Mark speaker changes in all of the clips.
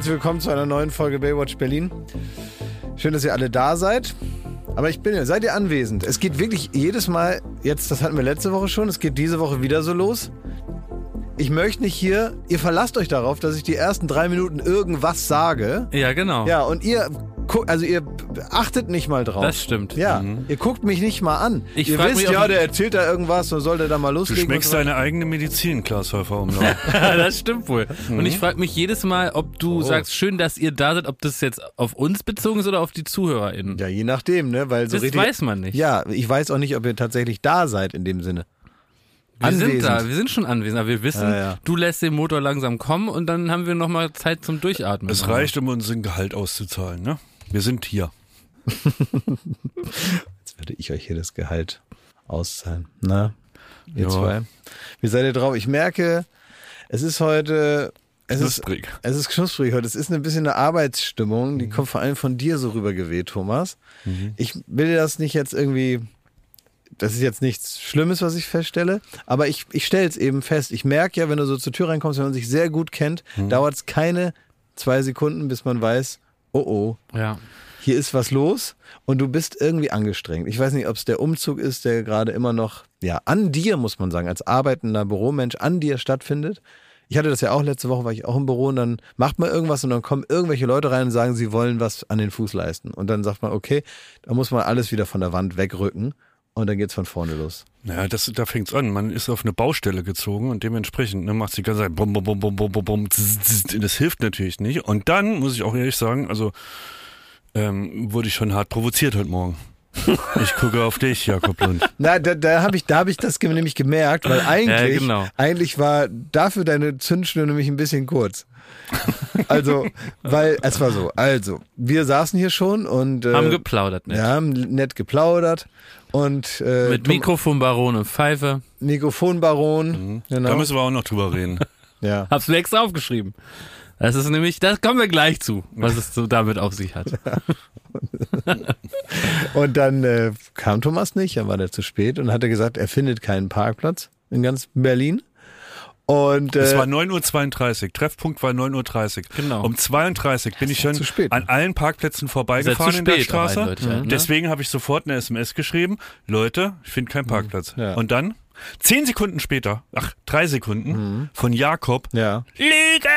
Speaker 1: Herzlich willkommen zu einer neuen Folge Baywatch Berlin. Schön, dass ihr alle da seid. Aber ich bin ja, seid ihr anwesend? Es geht wirklich jedes Mal, jetzt, das hatten wir letzte Woche schon, es geht diese Woche wieder so los. Ich möchte nicht hier, ihr verlasst euch darauf, dass ich die ersten drei Minuten irgendwas sage.
Speaker 2: Ja, genau.
Speaker 1: Ja, und ihr, also ihr achtet nicht mal drauf.
Speaker 2: Das stimmt. Mhm.
Speaker 1: Ja, ihr guckt mich nicht mal an.
Speaker 2: Ich
Speaker 1: ihr
Speaker 2: frag
Speaker 1: wisst,
Speaker 2: mich,
Speaker 1: ja,
Speaker 2: ob-
Speaker 1: der erzählt da irgendwas und soll der da mal
Speaker 3: Du
Speaker 1: loslegen.
Speaker 3: schmeckst
Speaker 1: und so.
Speaker 3: deine eigene Medizin, Klaas Häufer Umlauf.
Speaker 2: das stimmt wohl. Und ich frage mich jedes Mal, ob du sagst, schön, dass ihr da seid, ob das jetzt auf uns bezogen ist oder auf die ZuhörerInnen.
Speaker 1: Ja, je nachdem, ne? Weil so
Speaker 2: das
Speaker 1: richtig,
Speaker 2: weiß man nicht.
Speaker 1: Ja, ich weiß auch nicht, ob ihr tatsächlich da seid in dem Sinne.
Speaker 2: wir sind
Speaker 1: anwesend.
Speaker 2: da, wir sind schon anwesend, aber wir wissen,
Speaker 1: Ja, ja.
Speaker 2: du lässt den Motor langsam kommen und dann haben wir nochmal Zeit zum Durchatmen.
Speaker 3: Es reicht, um unseren Gehalt auszuzahlen, ne? Wir sind hier.
Speaker 1: Jetzt werde ich euch hier das Gehalt auszahlen. Na, ihr
Speaker 3: Ja.
Speaker 1: zwei. Wie seid ihr drauf? Ich merke, es ist heute. Es ist,
Speaker 3: Knusprig.
Speaker 1: es ist knusprig heute. Es ist ein bisschen eine Arbeitsstimmung, die kommt vor allem von dir so rübergeweht, Thomas. Ich will das nicht jetzt irgendwie. Das ist jetzt nichts Schlimmes, was ich feststelle, aber ich, ich stelle es eben fest. Ich merke ja, wenn du so zur Tür reinkommst, wenn man sich sehr gut kennt, dauert es keine zwei Sekunden, bis man weiß, oh oh,
Speaker 2: Ja.
Speaker 1: hier ist was los und du bist irgendwie angestrengt. Ich weiß nicht, ob es der Umzug ist, der gerade immer noch, ja, an dir, muss man sagen, als arbeitender Büromensch, an dir stattfindet. Ich hatte das ja auch letzte Woche, war ich auch im Büro und dann macht man irgendwas und dann kommen irgendwelche Leute rein und sagen, sie wollen was an den Fuß leisten. Und dann sagt man, okay, da muss man alles wieder von der Wand wegrücken und dann geht's von vorne los.
Speaker 3: Ja, das, da fängt's an. Man ist auf eine Baustelle gezogen und dementsprechend ne, macht die ganze Zeit bum, bum, bum, bum, bum, bum, bum. Das hilft natürlich nicht. Und dann muss ich auch ehrlich sagen, also ähm, wurde ich schon hart provoziert heute Morgen. Ich gucke auf dich, Jakob Lund.
Speaker 1: Na, da, da habe ich, da hab ich das nämlich gemerkt, weil eigentlich,
Speaker 2: genau.
Speaker 1: eigentlich war dafür deine Zündschnur nämlich ein bisschen kurz. Also, weil es war so. Also, wir saßen hier schon und äh,
Speaker 2: Haben geplaudert, ne?
Speaker 1: wir haben nett geplaudert und äh,
Speaker 2: Mit Mikrofonbaron und Pfeife.
Speaker 1: Mikrofonbaron.
Speaker 3: Da
Speaker 1: Genau.
Speaker 3: müssen wir auch noch drüber reden.
Speaker 1: Ja.
Speaker 2: Hab's mir extra aufgeschrieben. Das ist nämlich, das kommen wir gleich zu, was es so damit auf sich hat.
Speaker 1: Und dann äh, kam Thomas nicht, dann war der zu spät und hatte gesagt, er findet keinen Parkplatz in ganz Berlin. Und
Speaker 3: Es
Speaker 1: äh,
Speaker 3: war 9.32 Uhr. Treffpunkt war 9.30 Uhr.
Speaker 2: Genau.
Speaker 3: Um 32 bin ich schon
Speaker 1: zu spät.
Speaker 3: an allen Parkplätzen vorbeigefahren in der Straße.
Speaker 2: eindeutig, ja, ne?
Speaker 3: Deswegen habe ich sofort eine SMS geschrieben. Leute, ich finde keinen Parkplatz.
Speaker 1: Ja.
Speaker 3: Und dann, zehn Sekunden später, ach, drei Sekunden, von Jakob,
Speaker 1: ja.
Speaker 3: Lüge!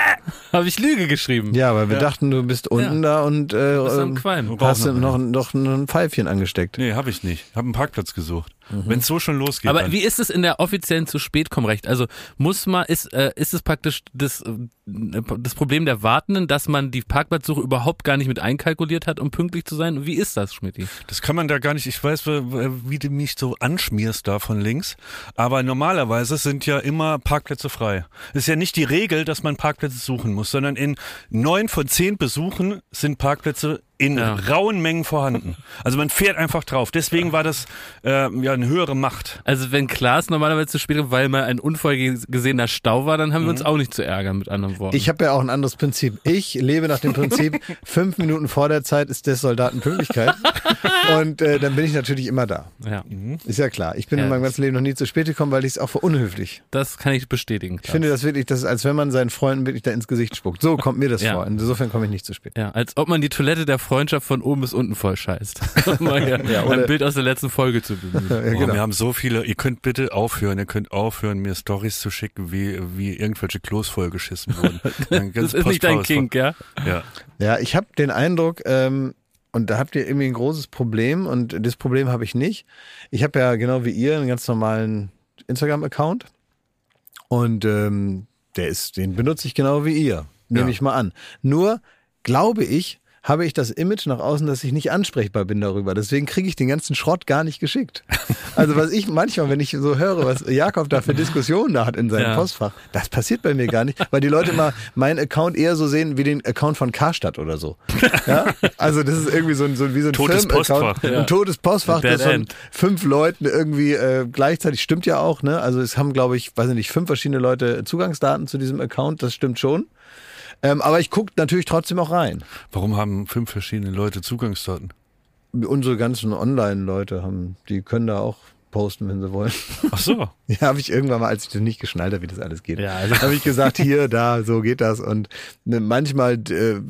Speaker 2: Habe ich Lüge geschrieben.
Speaker 1: Ja, weil wir dachten, du bist unten da und äh,
Speaker 2: bist am
Speaker 1: ähm,
Speaker 2: Qualm.
Speaker 1: hast du
Speaker 3: noch
Speaker 1: noch, noch ein Pfeifchen angesteckt.
Speaker 3: Nee, habe ich nicht. Habe einen Parkplatz gesucht. Wenn es so schon losgeht.
Speaker 2: Aber
Speaker 3: dann.
Speaker 2: wie ist es in der offiziellen zu spät kommen Recht? Also muss man ist äh, ist es praktisch das äh, das Problem der Wartenden, dass man die Parkplatzsuche überhaupt gar nicht mit einkalkuliert hat, um pünktlich zu sein? Wie ist das, Schmidti?
Speaker 3: Das kann man da gar nicht, ich weiß, wie wie du mich so anschmierst da von links, aber normalerweise sind ja immer Parkplätze frei. Es ist ja nicht die Regel, dass man Parkplätze suchen muss, sondern in neun von zehn Besuchen sind Parkplätze in
Speaker 2: Ja.
Speaker 3: rauen Mengen vorhanden. Also man fährt einfach drauf. Deswegen war das äh, ja eine höhere Macht.
Speaker 2: Also wenn Klaas normalerweise zu spät kommt, weil mal ein unvorgesehener Stau war, dann haben wir uns auch nicht zu ärgern, mit anderen Worten.
Speaker 1: Ich habe ja auch ein anderes Prinzip. Ich lebe nach dem Prinzip, fünf Minuten vor der Zeit ist des Soldaten Pünktlichkeit. Und äh, dann bin ich natürlich immer da.
Speaker 2: ja,
Speaker 1: Ist ja klar. Ich bin
Speaker 2: Ja,
Speaker 1: in meinem ganzen Leben noch nie zu spät gekommen, weil ich es auch für unhöflich.
Speaker 2: das kann ich bestätigen.
Speaker 1: Ich finde das wirklich, das ist, als wenn man seinen Freunden wirklich da ins Gesicht spuckt. So kommt mir das
Speaker 2: Ja.
Speaker 1: vor. Insofern komme ich nicht zu spät.
Speaker 2: ja, als ob man die Toilette der Freundschaft von oben bis unten voll scheißt. Um
Speaker 1: Ja,
Speaker 2: ein Bild aus der letzten Folge zu bemühen.
Speaker 1: Ja,
Speaker 3: Oh,
Speaker 1: genau.
Speaker 3: Wir haben so viele, ihr könnt bitte aufhören, ihr könnt aufhören, mir Stories zu schicken, wie, wie irgendwelche Klos vollgeschissen wurden.
Speaker 2: Das ist nicht dein Kink, ja?
Speaker 3: Ja.
Speaker 1: Ja, ich habe den Eindruck, ähm, und da habt ihr irgendwie ein großes Problem und das Problem habe ich nicht. Ich habe ja genau wie ihr einen ganz normalen Instagram-Account und ähm, der ist, den benutze ich genau wie ihr, nehme
Speaker 3: Ja.
Speaker 1: ich mal an. Nur glaube ich, habe ich das Image nach außen, dass ich nicht ansprechbar bin darüber. Deswegen kriege ich den ganzen Schrott gar nicht geschickt. Also was ich manchmal, wenn ich so höre, was Jakob da für Diskussionen da hat in seinem
Speaker 2: Ja.
Speaker 1: Postfach, das passiert bei mir gar nicht, weil die Leute mal meinen Account eher so sehen wie den Account von Karstadt oder so. Ja? Also das ist irgendwie so ein, so wie so ein
Speaker 3: Totes Postfach.
Speaker 1: ein totes Postfach,
Speaker 2: Dead
Speaker 1: das von fünf Leuten irgendwie äh, gleichzeitig stimmt ja auch. Ne? Also es haben, glaube ich, weiß ich nicht, fünf verschiedene Leute Zugangsdaten zu diesem Account. Das stimmt schon. Ähm, aber ich gucke natürlich trotzdem auch rein.
Speaker 3: Warum haben fünf verschiedene Leute Zugangsdaten?
Speaker 1: Unsere ganzen Online-Leute haben, die können da auch posten, wenn sie wollen.
Speaker 3: Ach so.
Speaker 1: Ja, habe ich irgendwann mal, als ich das nicht geschnallt habe, wie das alles geht,
Speaker 2: Ja, also-
Speaker 1: habe ich gesagt, hier, da, so geht das. Und ne, manchmal äh,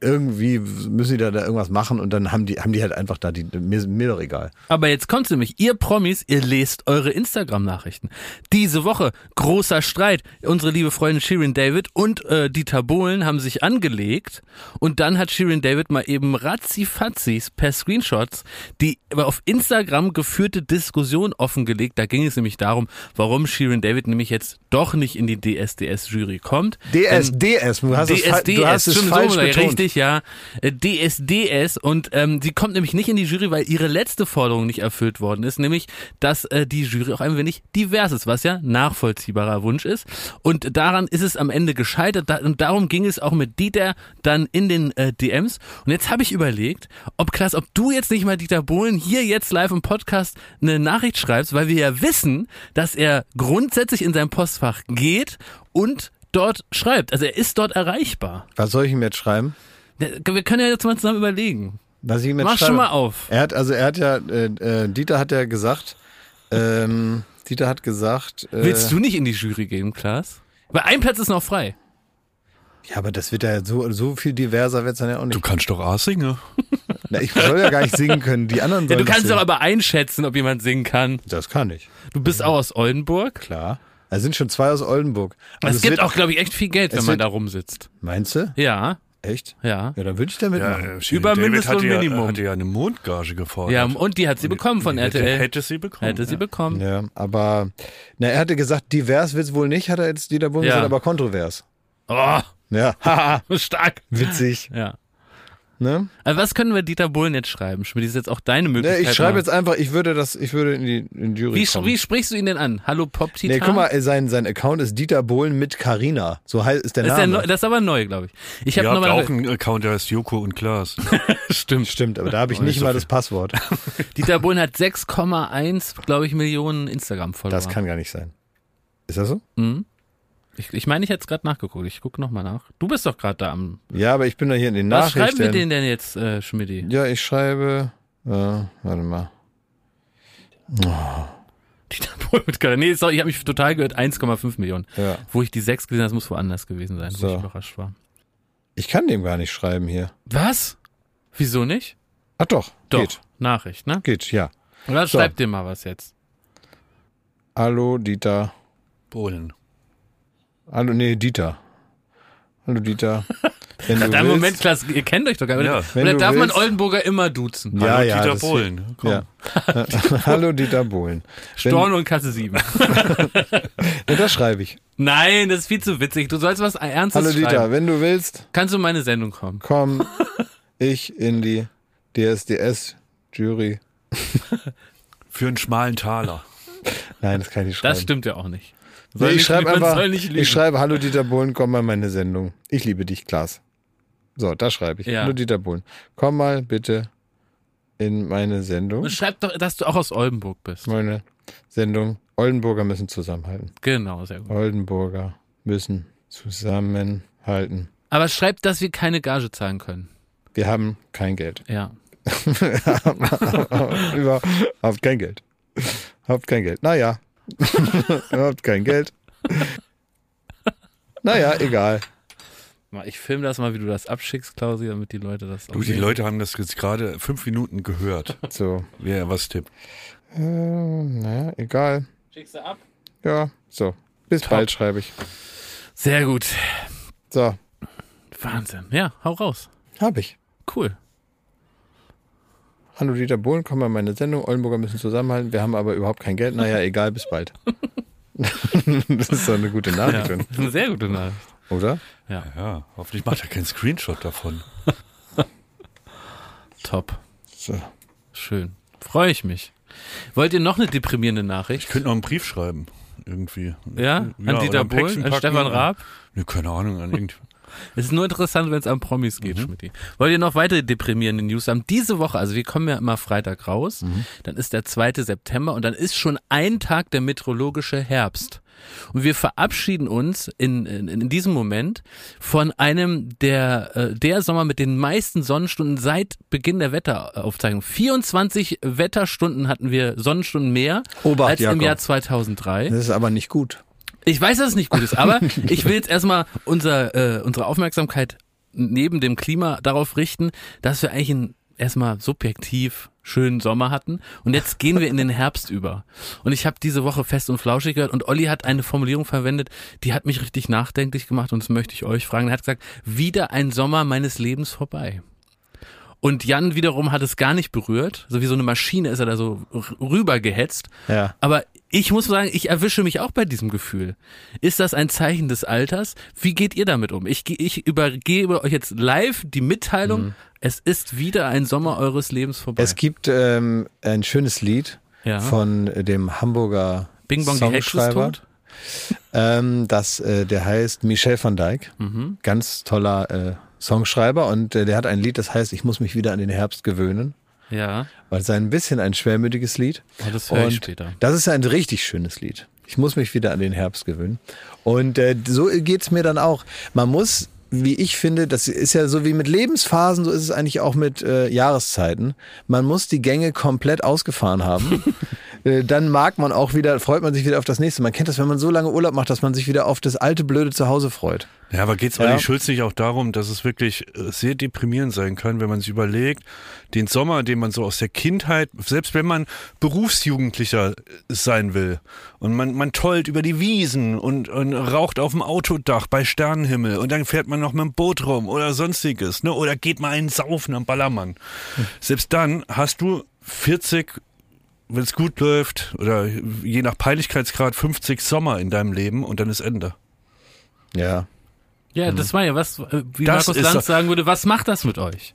Speaker 1: irgendwie müssen die da, da irgendwas machen und dann haben die, haben die halt einfach da die, mir, mir doch egal.
Speaker 2: Aber jetzt kommt's nämlich, ihr Promis, ihr lest eure Instagram-Nachrichten. Diese Woche großer Streit. Unsere liebe Freundin Shirin David und äh, Dieter Bohlen haben sich angelegt und dann hat Shirin David mal eben ratzi-fatzis per Screenshots die auf Instagram geführte Diskussion offengelegt. Da ging es nämlich darum, warum Shirin David nämlich jetzt doch nicht in die DSDS-Jury kommt.
Speaker 1: DS,
Speaker 2: Denn-
Speaker 1: DS, du hast es, fa-
Speaker 2: DSDS,
Speaker 1: du hast es
Speaker 2: schon
Speaker 1: falsch
Speaker 2: so,
Speaker 1: betont.
Speaker 2: richtig, ja. Äh, DSDS und ähm, sie kommt nämlich nicht in die Jury, weil ihre letzte Forderung nicht erfüllt worden ist, nämlich, dass äh, die Jury auch ein wenig divers ist, was ja nachvollziehbarer Wunsch ist. Und daran ist es am Ende gescheitert da, und darum ging es auch mit Dieter dann in den äh, DMs. Und jetzt habe ich überlegt, ob Klaas, ob du jetzt nicht mal Dieter Bohlen hier jetzt live im Podcast eine Nachricht schreibst, weil wir ja wissen, dass er grundsätzlich in sein Postfach geht und dort schreibt. Also er ist dort erreichbar.
Speaker 1: Was soll ich ihm jetzt schreiben?
Speaker 2: Wir können ja jetzt mal zusammen überlegen.
Speaker 1: Was ich ihm jetzt
Speaker 2: Mach
Speaker 1: schreibe?
Speaker 2: schon mal auf.
Speaker 1: Er hat, also er hat ja, äh, äh, Dieter hat ja gesagt, ähm, Dieter hat gesagt, äh,
Speaker 2: Willst du nicht in die Jury gehen, Klaas? Weil ein Platz ist noch frei.
Speaker 1: ja, aber das wird ja so, so viel diverser wird's dann ja auch
Speaker 3: Du
Speaker 1: nicht.
Speaker 3: kannst doch A singen.
Speaker 1: Na, ich soll ja gar nicht singen können, die anderen
Speaker 2: Ja,
Speaker 1: sollen
Speaker 2: du kannst
Speaker 1: singen.
Speaker 2: doch aber einschätzen, ob jemand singen kann.
Speaker 1: Das kann ich,
Speaker 2: Du bist auch aus Oldenburg.
Speaker 1: klar. Da sind schon zwei aus Oldenburg.
Speaker 2: es
Speaker 1: es
Speaker 2: gibt
Speaker 1: wird,
Speaker 2: auch, glaube ich, echt viel Geld, wenn man
Speaker 1: wird-
Speaker 2: da rumsitzt.
Speaker 1: Meinst du?
Speaker 2: Ja,
Speaker 1: Echt?
Speaker 2: ja.
Speaker 1: Ja, dann würde ich da mitmachen.
Speaker 3: Ja, Shirin
Speaker 2: Über Mindestlohn
Speaker 3: hatte ja,
Speaker 2: Minimum.
Speaker 3: hatte ja eine Mondgage gefordert.
Speaker 2: Ja, und die hat sie bekommen von
Speaker 3: hätte,
Speaker 2: RTL.
Speaker 3: Hätte sie bekommen.
Speaker 2: Hätte sie
Speaker 3: ja.
Speaker 2: bekommen.
Speaker 1: Ja, aber na, er hatte gesagt, divers wird's wohl nicht, hat er jetzt Dieter Bohlen
Speaker 2: Ja.
Speaker 1: gesagt, aber kontrovers.
Speaker 2: Oh,
Speaker 1: Ja, haha,
Speaker 2: stark.
Speaker 1: witzig.
Speaker 2: Ja.
Speaker 1: Ne?
Speaker 2: Also was können wir Dieter Bohlen jetzt schreiben? Schmidt, das ist jetzt auch deine
Speaker 1: Ne,
Speaker 2: Möglichkeit.
Speaker 1: ich schreibe jetzt einfach, ich würde das, ich würde in die, in die Jury
Speaker 2: wie,
Speaker 1: kommen.
Speaker 2: wie sprichst du ihn denn an? Hallo Pop Titan?
Speaker 1: Nee, guck mal, äh, sein, sein Account ist Dieter Bohlen mit Carina. So heißt ist der
Speaker 2: das ist, der
Speaker 1: Name.
Speaker 2: das ist aber neu, glaube ich. Ich habe
Speaker 3: habt
Speaker 2: nochmal
Speaker 3: auch einen Account, der heißt Joko und Klaas.
Speaker 2: Stimmt.
Speaker 1: Stimmt, aber da habe ich nicht
Speaker 3: nicht so
Speaker 1: mal das Passwort.
Speaker 2: Dieter Bohlen hat 6,1, glaube ich, Millionen Instagram-Follower.
Speaker 1: Das kann gar nicht sein. Ist das so?
Speaker 2: Mhm. Ich, ich meine, ich hätte es gerade nachgeguckt. Ich gucke nochmal nach. Du bist doch gerade da am.
Speaker 1: Ja, aber ich bin da hier in den
Speaker 2: Was schreiben
Speaker 1: Nachrichten.
Speaker 2: wir denen denn jetzt, äh, Schmidti?
Speaker 1: Ja, ich schreibe, äh, warte mal.
Speaker 2: Dieter Bohlen mit Kader. Nee, sorry, ich habe mich total gehört. 1,5 Millionen.
Speaker 1: Ja.
Speaker 2: Wo ich die 6 gesehen habe, das muss woanders gewesen sein, wo
Speaker 1: So.
Speaker 2: ich überrascht war.
Speaker 1: Ich kann dem gar nicht schreiben hier.
Speaker 2: Was? Wieso nicht?
Speaker 1: Ach doch,
Speaker 2: Doch.
Speaker 1: geht.
Speaker 2: Nachricht, ne?
Speaker 1: Geht, ja.
Speaker 2: Oder
Speaker 1: So.
Speaker 2: schreib dir mal was jetzt.
Speaker 1: Hallo Dieter.
Speaker 3: Bohlen.
Speaker 1: Hallo, nee, Dieter. Hallo Dieter. Wenn du
Speaker 2: Dann
Speaker 1: willst,
Speaker 2: Moment, Klaas, ihr kennt euch doch gar nicht.
Speaker 3: Ja.
Speaker 2: Oder, darf man
Speaker 1: willst.
Speaker 2: Oldenburger immer duzen?
Speaker 1: Ja,
Speaker 3: Hallo,
Speaker 1: ja,
Speaker 3: Dieter Bohlen. Komm.
Speaker 1: Ja. Hallo Dieter Bohlen. Wenn,
Speaker 2: Storno und Kasse 7.
Speaker 1: ja, das schreibe ich.
Speaker 2: Nein, das ist viel zu witzig. Du sollst was Ernstes
Speaker 1: Hallo
Speaker 2: schreiben.
Speaker 1: Dieter, wenn du willst,
Speaker 2: Kannst du in meine Sendung kommen?
Speaker 1: komm ich in die DSDS-Jury.
Speaker 3: Für einen schmalen Taler.
Speaker 1: Nein, das kann ich nicht schreiben.
Speaker 2: Das stimmt ja auch nicht.
Speaker 1: Nee,
Speaker 2: Soll
Speaker 1: ich
Speaker 2: nicht-
Speaker 1: schreibe einfach, ich schreibe, hallo Dieter Bohlen, komm mal in meine Sendung. Ich liebe dich, Klaas. So, da schreibe ich.
Speaker 2: Ja.
Speaker 1: Hallo Dieter Bohlen, komm mal bitte in meine Sendung.
Speaker 2: Und schreib doch, dass du auch aus Oldenburg bist.
Speaker 1: Meine Sendung. Oldenburger müssen zusammenhalten.
Speaker 2: Genau, sehr gut.
Speaker 1: Oldenburger müssen zusammenhalten.
Speaker 2: Aber schreib, dass wir keine Gage zahlen können.
Speaker 1: Wir haben kein Geld.
Speaker 2: Ja.
Speaker 1: Überhaupt kein Geld. Habt kein Geld. Naja. Habt kein Geld. Naja, egal.
Speaker 2: Mal, Ich filme das mal, wie du das abschickst, Klausi, damit die Leute das auch
Speaker 3: Du, die
Speaker 2: sehen.
Speaker 3: Leute haben das jetzt gerade fünf Minuten gehört,
Speaker 1: So.
Speaker 3: wer was tippt.
Speaker 1: Äh, naja, egal.
Speaker 2: Schickst du ab?
Speaker 1: Ja, so. Bis
Speaker 2: Top.
Speaker 1: bald schreibe ich.
Speaker 2: Sehr gut.
Speaker 1: So,
Speaker 2: Wahnsinn. Ja, hau raus.
Speaker 1: hab ich.
Speaker 2: Cool.
Speaker 1: Hallo Dieter Bohlen, komm mal in meine Sendung. Oldenburger müssen zusammenhalten. Wir haben aber überhaupt kein Geld. Naja, egal, bis bald. das ist doch eine gute
Speaker 2: Ja,
Speaker 1: Nachricht,
Speaker 2: das ist eine sehr gute Nachricht.
Speaker 1: oder?
Speaker 2: Ja,
Speaker 3: Ja, hoffentlich macht er keinen Screenshot davon.
Speaker 2: top.
Speaker 1: So.
Speaker 2: Schön. Freue ich mich. Wollt ihr noch eine deprimierende Nachricht?
Speaker 3: Ich könnte noch einen Brief schreiben. Irgendwie.
Speaker 2: Ja? An
Speaker 3: oder
Speaker 2: Dieter Bohlen? An. Stefan Raab?
Speaker 3: Ne, keine Ahnung, an irgendwie.
Speaker 2: Es ist nur interessant, wenn es an Promis geht,
Speaker 3: Mhm.
Speaker 2: Schmidti. Wollt ihr noch weitere deprimierende News haben? Diese Woche, also wir kommen ja immer Freitag raus,
Speaker 3: Mhm.
Speaker 2: dann ist der 2. September und dann ist schon ein Tag der meteorologische Herbst. Und wir verabschieden uns in, in, in diesem Moment von einem der, äh, der Sommer mit den meisten Sonnenstunden seit Beginn der Wetteraufzeichnung. 24 Wetterstunden hatten wir Sonnenstunden mehr
Speaker 1: Obacht,
Speaker 2: als im
Speaker 1: Jakob.
Speaker 2: Jahr 2003.
Speaker 1: Das ist aber nicht gut.
Speaker 2: Ich weiß, dass es nicht gut ist, aber ich will jetzt erstmal unser, äh, unsere Aufmerksamkeit neben dem Klima darauf richten, dass wir eigentlich einen erstmal subjektiv schönen Sommer hatten und jetzt gehen wir in den Herbst über. Und ich habe diese Woche fest und flauschig gehört und Olli hat eine Formulierung verwendet, die hat mich richtig nachdenklich gemacht und das möchte ich euch fragen. Er hat gesagt, wieder ein Sommer meines Lebens vorbei. Und Jan wiederum hat es gar nicht berührt. So wie so eine Maschine ist er da so rübergehetzt.
Speaker 1: Ja.
Speaker 2: Aber ich muss sagen, ich erwische mich auch bei diesem Gefühl. Ist das ein Zeichen des Alters? Wie geht ihr damit um? Ich, ich übergebe euch jetzt live die Mitteilung, es ist wieder ein Sommer eures Lebens vorbei.
Speaker 1: Es gibt ähm, ein schönes Lied
Speaker 2: Ja.
Speaker 1: von dem Hamburger
Speaker 2: Bing Bong,
Speaker 1: Songschreiber. Ähm, das, äh, der heißt Michel van Dijk.
Speaker 2: Mhm.
Speaker 1: Ganz toller äh, Songschreiber und äh, der hat ein Lied, das heißt, ich muss mich wieder an den Herbst gewöhnen.
Speaker 2: Ja,
Speaker 1: Weil es ist ein bisschen ein schwermütiges Lied.
Speaker 2: oh, das höre ich später.
Speaker 1: Das ist ein richtig schönes Lied. Ich muss mich wieder an den Herbst gewöhnen. Und äh, so geht's mir dann auch. Man muss, wie ich finde, das ist ja so wie mit Lebensphasen, so ist es eigentlich auch mit äh, Jahreszeiten. Man muss die Gänge komplett ausgefahren haben. Äh, dann mag man auch wieder, freut man sich wieder auf das nächste. Man kennt das, wenn man so lange Urlaub macht, dass man sich wieder auf das alte blöde Zuhause freut.
Speaker 3: Ja, aber geht's
Speaker 1: Ja.
Speaker 3: Olli Schulz nicht auch darum, dass es wirklich äh, sehr deprimierend sein kann, wenn man sich überlegt, den Sommer, den man so aus der Kindheit, selbst wenn man Berufsjugendlicher äh, sein will und man, man tollt über die Wiesen und, und raucht auf dem Autodach bei Sternenhimmel und dann fährt man noch mit dem Boot rum oder sonstiges, ne? Oder geht mal einen saufen am Ballermann. Selbst dann hast du 40 wenn es gut läuft, oder je nach Peinlichkeitsgrad 50 Sommer in deinem Leben und dann ist Ende.
Speaker 1: Ja.
Speaker 2: Ja, das war ja was, äh, wie
Speaker 3: Das
Speaker 2: Markus Lanz sagen würde, was macht das mit euch?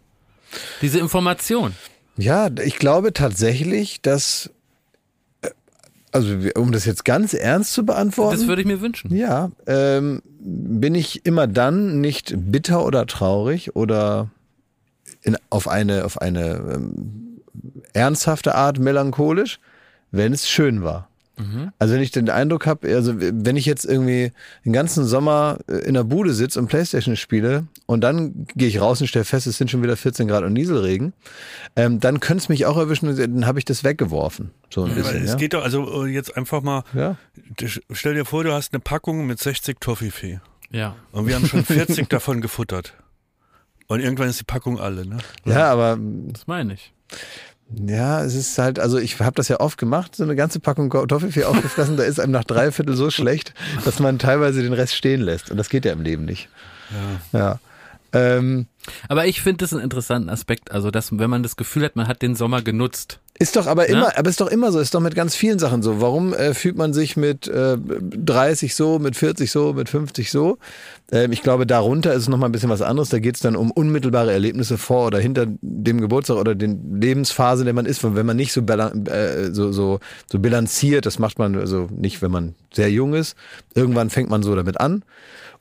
Speaker 2: Diese Information.
Speaker 1: Ja, ich glaube tatsächlich, dass, äh, also um das jetzt ganz ernst zu beantworten.
Speaker 2: Das würde ich mir wünschen.
Speaker 1: Ja, ähm, bin ich immer dann nicht bitter oder traurig oder in, auf eine, auf eine ähm, ernsthafte Art melancholisch, wenn es schön war. Also wenn ich den Eindruck habe, also wenn ich jetzt irgendwie den ganzen Sommer äh, in der Bude sitze und Playstation spiele und dann gehe ich raus und stelle fest, es sind schon wieder 14 Grad und Nieselregen, ähm, dann könnte es mich auch erwischen, und dann habe ich das weggeworfen. So ein
Speaker 3: Weil
Speaker 1: bisschen.
Speaker 3: es
Speaker 1: Ja?
Speaker 3: geht doch, also äh, jetzt einfach mal,
Speaker 1: ja.
Speaker 3: stell dir vor, du hast eine Packung mit 60 Toffifee
Speaker 2: Ja.
Speaker 3: und wir haben schon 40 davon gefuttert. Und irgendwann ist die Packung alle, ne?
Speaker 1: ja, aber
Speaker 2: Das meine ich.
Speaker 1: Ja, es ist halt, also ich habe das ja oft gemacht, so eine ganze Packung Kartoffelfee aufgefressen, da ist einem nach drei Viertel so schlecht, dass man teilweise den Rest stehen lässt. Und das geht ja im Leben nicht. Ja. ja. Ähm,
Speaker 2: Aber ich finde das einen interessanten Aspekt, also dass, wenn man das Gefühl hat, man hat den Sommer genutzt.
Speaker 1: Ist doch aber
Speaker 2: Ja?
Speaker 1: immer, aber ist doch immer so, ist doch mit ganz vielen Sachen so. Warum äh, fühlt man sich mit äh, 30 so, mit 40 so, mit 50 so? Ähm, ich glaube, darunter ist es nochmal ein bisschen was anderes. Da geht es dann um unmittelbare Erlebnisse vor oder hinter dem Geburtstag oder den Lebensphase, in der man ist. Wenn man nicht so, äh, so, so, so bilanziert, das macht man also nicht, wenn man sehr jung ist. Irgendwann fängt man so damit an.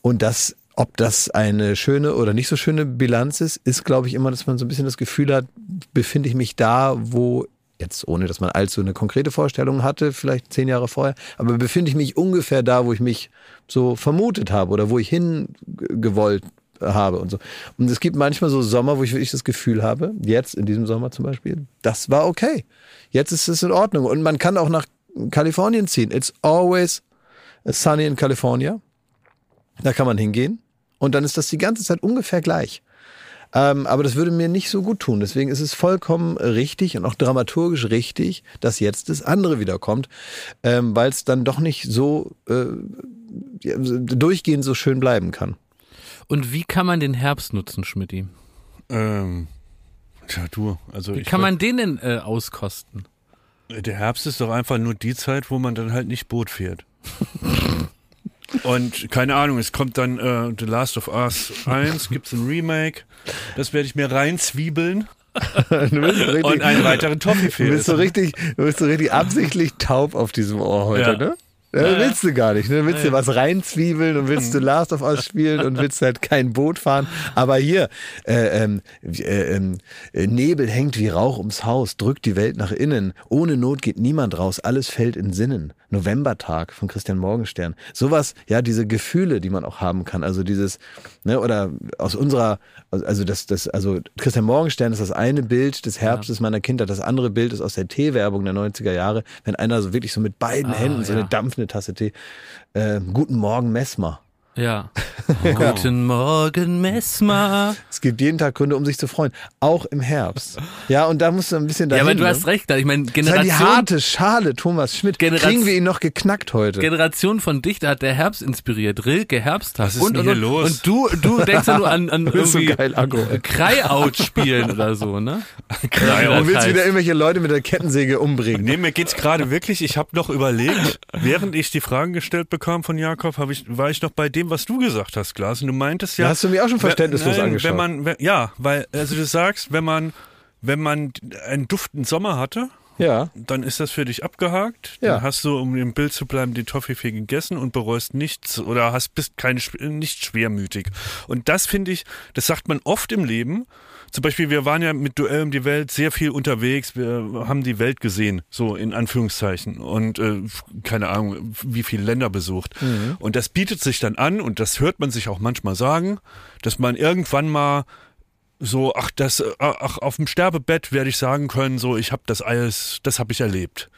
Speaker 1: Und das, ob das eine schöne oder nicht so schöne Bilanz ist, ist, glaube ich, immer, dass man so ein bisschen das Gefühl hat, befinde ich mich da, wo jetzt ohne, dass man allzu eine konkrete Vorstellung hatte, vielleicht zehn Jahre vorher, aber befinde ich mich ungefähr da, wo ich mich so vermutet habe oder wo ich hingewollt habe und so. Und es gibt manchmal so Sommer, wo ich wirklich das Gefühl habe, jetzt in diesem Sommer zum Beispiel, das war okay. Jetzt ist es in Ordnung. Und man kann auch nach Kalifornien ziehen. It's always sunny in California. Da kann man hingehen. Und dann ist das die ganze Zeit ungefähr gleich. Ähm, aber das würde mir nicht so gut tun. Deswegen ist es vollkommen richtig und auch dramaturgisch richtig, dass jetzt das andere wiederkommt, ähm, weil es dann doch nicht so äh, durchgehend so schön bleiben kann.
Speaker 2: Und wie kann man den Herbst nutzen, Schmidti?
Speaker 3: Ähm, tja, du, also
Speaker 2: Wie
Speaker 3: ich
Speaker 2: kann man den denn äh, auskosten?
Speaker 3: Der Herbst ist doch einfach nur die Zeit, wo man dann halt nicht Boot fährt. Und keine Ahnung, es kommt dann äh, The Last of Us 1, gibt's ein Remake. Das werde ich mir reinzwiebeln
Speaker 1: Du richtig,
Speaker 3: und einen weiteren
Speaker 1: du
Speaker 3: Toffifee
Speaker 1: bist so richtig, du bist so richtig absichtlich taub auf diesem Ohr heute,
Speaker 3: Ja.
Speaker 1: ne? Ja, willst du gar nicht. Ne? Willst du was reinzwiebeln und willst du Last of Us spielen und willst halt kein Boot fahren. Aber hier, äh, ähm, äh, ähm, äh, Nebel hängt wie Rauch ums Haus, drückt die Welt nach innen. Ohne Not geht niemand raus, alles fällt in Sinnen. Novembertag von Christian Morgenstern. Sowas, ja, diese Gefühle, die man auch haben kann. Also dieses, ne, oder aus unserer, also das, das, also Christian Morgenstern ist das eine Bild des Herbstes meiner Kindheit. Das andere Bild ist aus der Teewerbung der 90er Jahre, wenn einer so wirklich so mit beiden
Speaker 2: Ah,
Speaker 1: Händen so
Speaker 2: ja.
Speaker 1: eine dampfende Tasse Tee. Äh, Guten Morgen, Messmer.
Speaker 2: Ja. Guten Morgen, Messmer.
Speaker 1: Es gibt jeden Tag Gründe, um sich zu freuen. Auch im Herbst. Ja, und da musst du ein bisschen
Speaker 2: Ja,
Speaker 1: dahin.
Speaker 2: aber du
Speaker 1: ne?
Speaker 2: hast recht. Ich meine,
Speaker 1: Das ist halt die
Speaker 2: Generation,
Speaker 1: harte Schale, Thomas Schmidt.
Speaker 2: Generation-
Speaker 1: Kriegen wir ihn noch geknackt heute?
Speaker 2: Generation von Dichter hat der Herbst inspiriert. Rilke Herbsttag.
Speaker 3: Was ist
Speaker 2: und,
Speaker 3: denn hier
Speaker 2: und,
Speaker 3: los?
Speaker 2: Und du, du denkst ja nur an, an
Speaker 1: bist so
Speaker 2: irgendwie
Speaker 1: geil aggro.
Speaker 2: äh, Cry-Out spielen oder so, ne?
Speaker 3: Cry-out.
Speaker 1: Du willst
Speaker 2: heißt.
Speaker 1: wieder irgendwelche Leute mit der Kettensäge umbringen.
Speaker 3: Nee, mir geht's gerade wirklich, ich habe noch überlegt, während ich die Fragen gestellt bekam von Jakob, hab ich, war ich noch bei dem, was du gesagt hast, Glas. Und du meintest ja.
Speaker 1: Da hast du mich auch schon verständnislos
Speaker 3: Nein,
Speaker 1: angeschaut.
Speaker 3: Wenn man, wenn, ja, weil, also du sagst, wenn man, wenn man einen duftenden Sommer hatte,
Speaker 1: Ja.
Speaker 3: dann ist das für dich abgehakt.
Speaker 1: Ja.
Speaker 3: Dann hast du, um im Bild zu bleiben, den Toffifee gegessen und bereust nichts oder hast, bist kein, nicht schwermütig. Und das finde ich, das sagt man oft im Leben. Zum Beispiel, wir waren ja mit Duell um die Welt sehr viel unterwegs. Wir haben die Welt gesehen, so in Anführungszeichen. Und äh, keine Ahnung, wie viele Länder besucht. Und das bietet sich dann an, und das hört man sich auch manchmal sagen, dass man irgendwann mal so, ach, das, äh, ach, auf dem Sterbebett werde ich sagen können, so, ich habe das alles, das habe ich erlebt.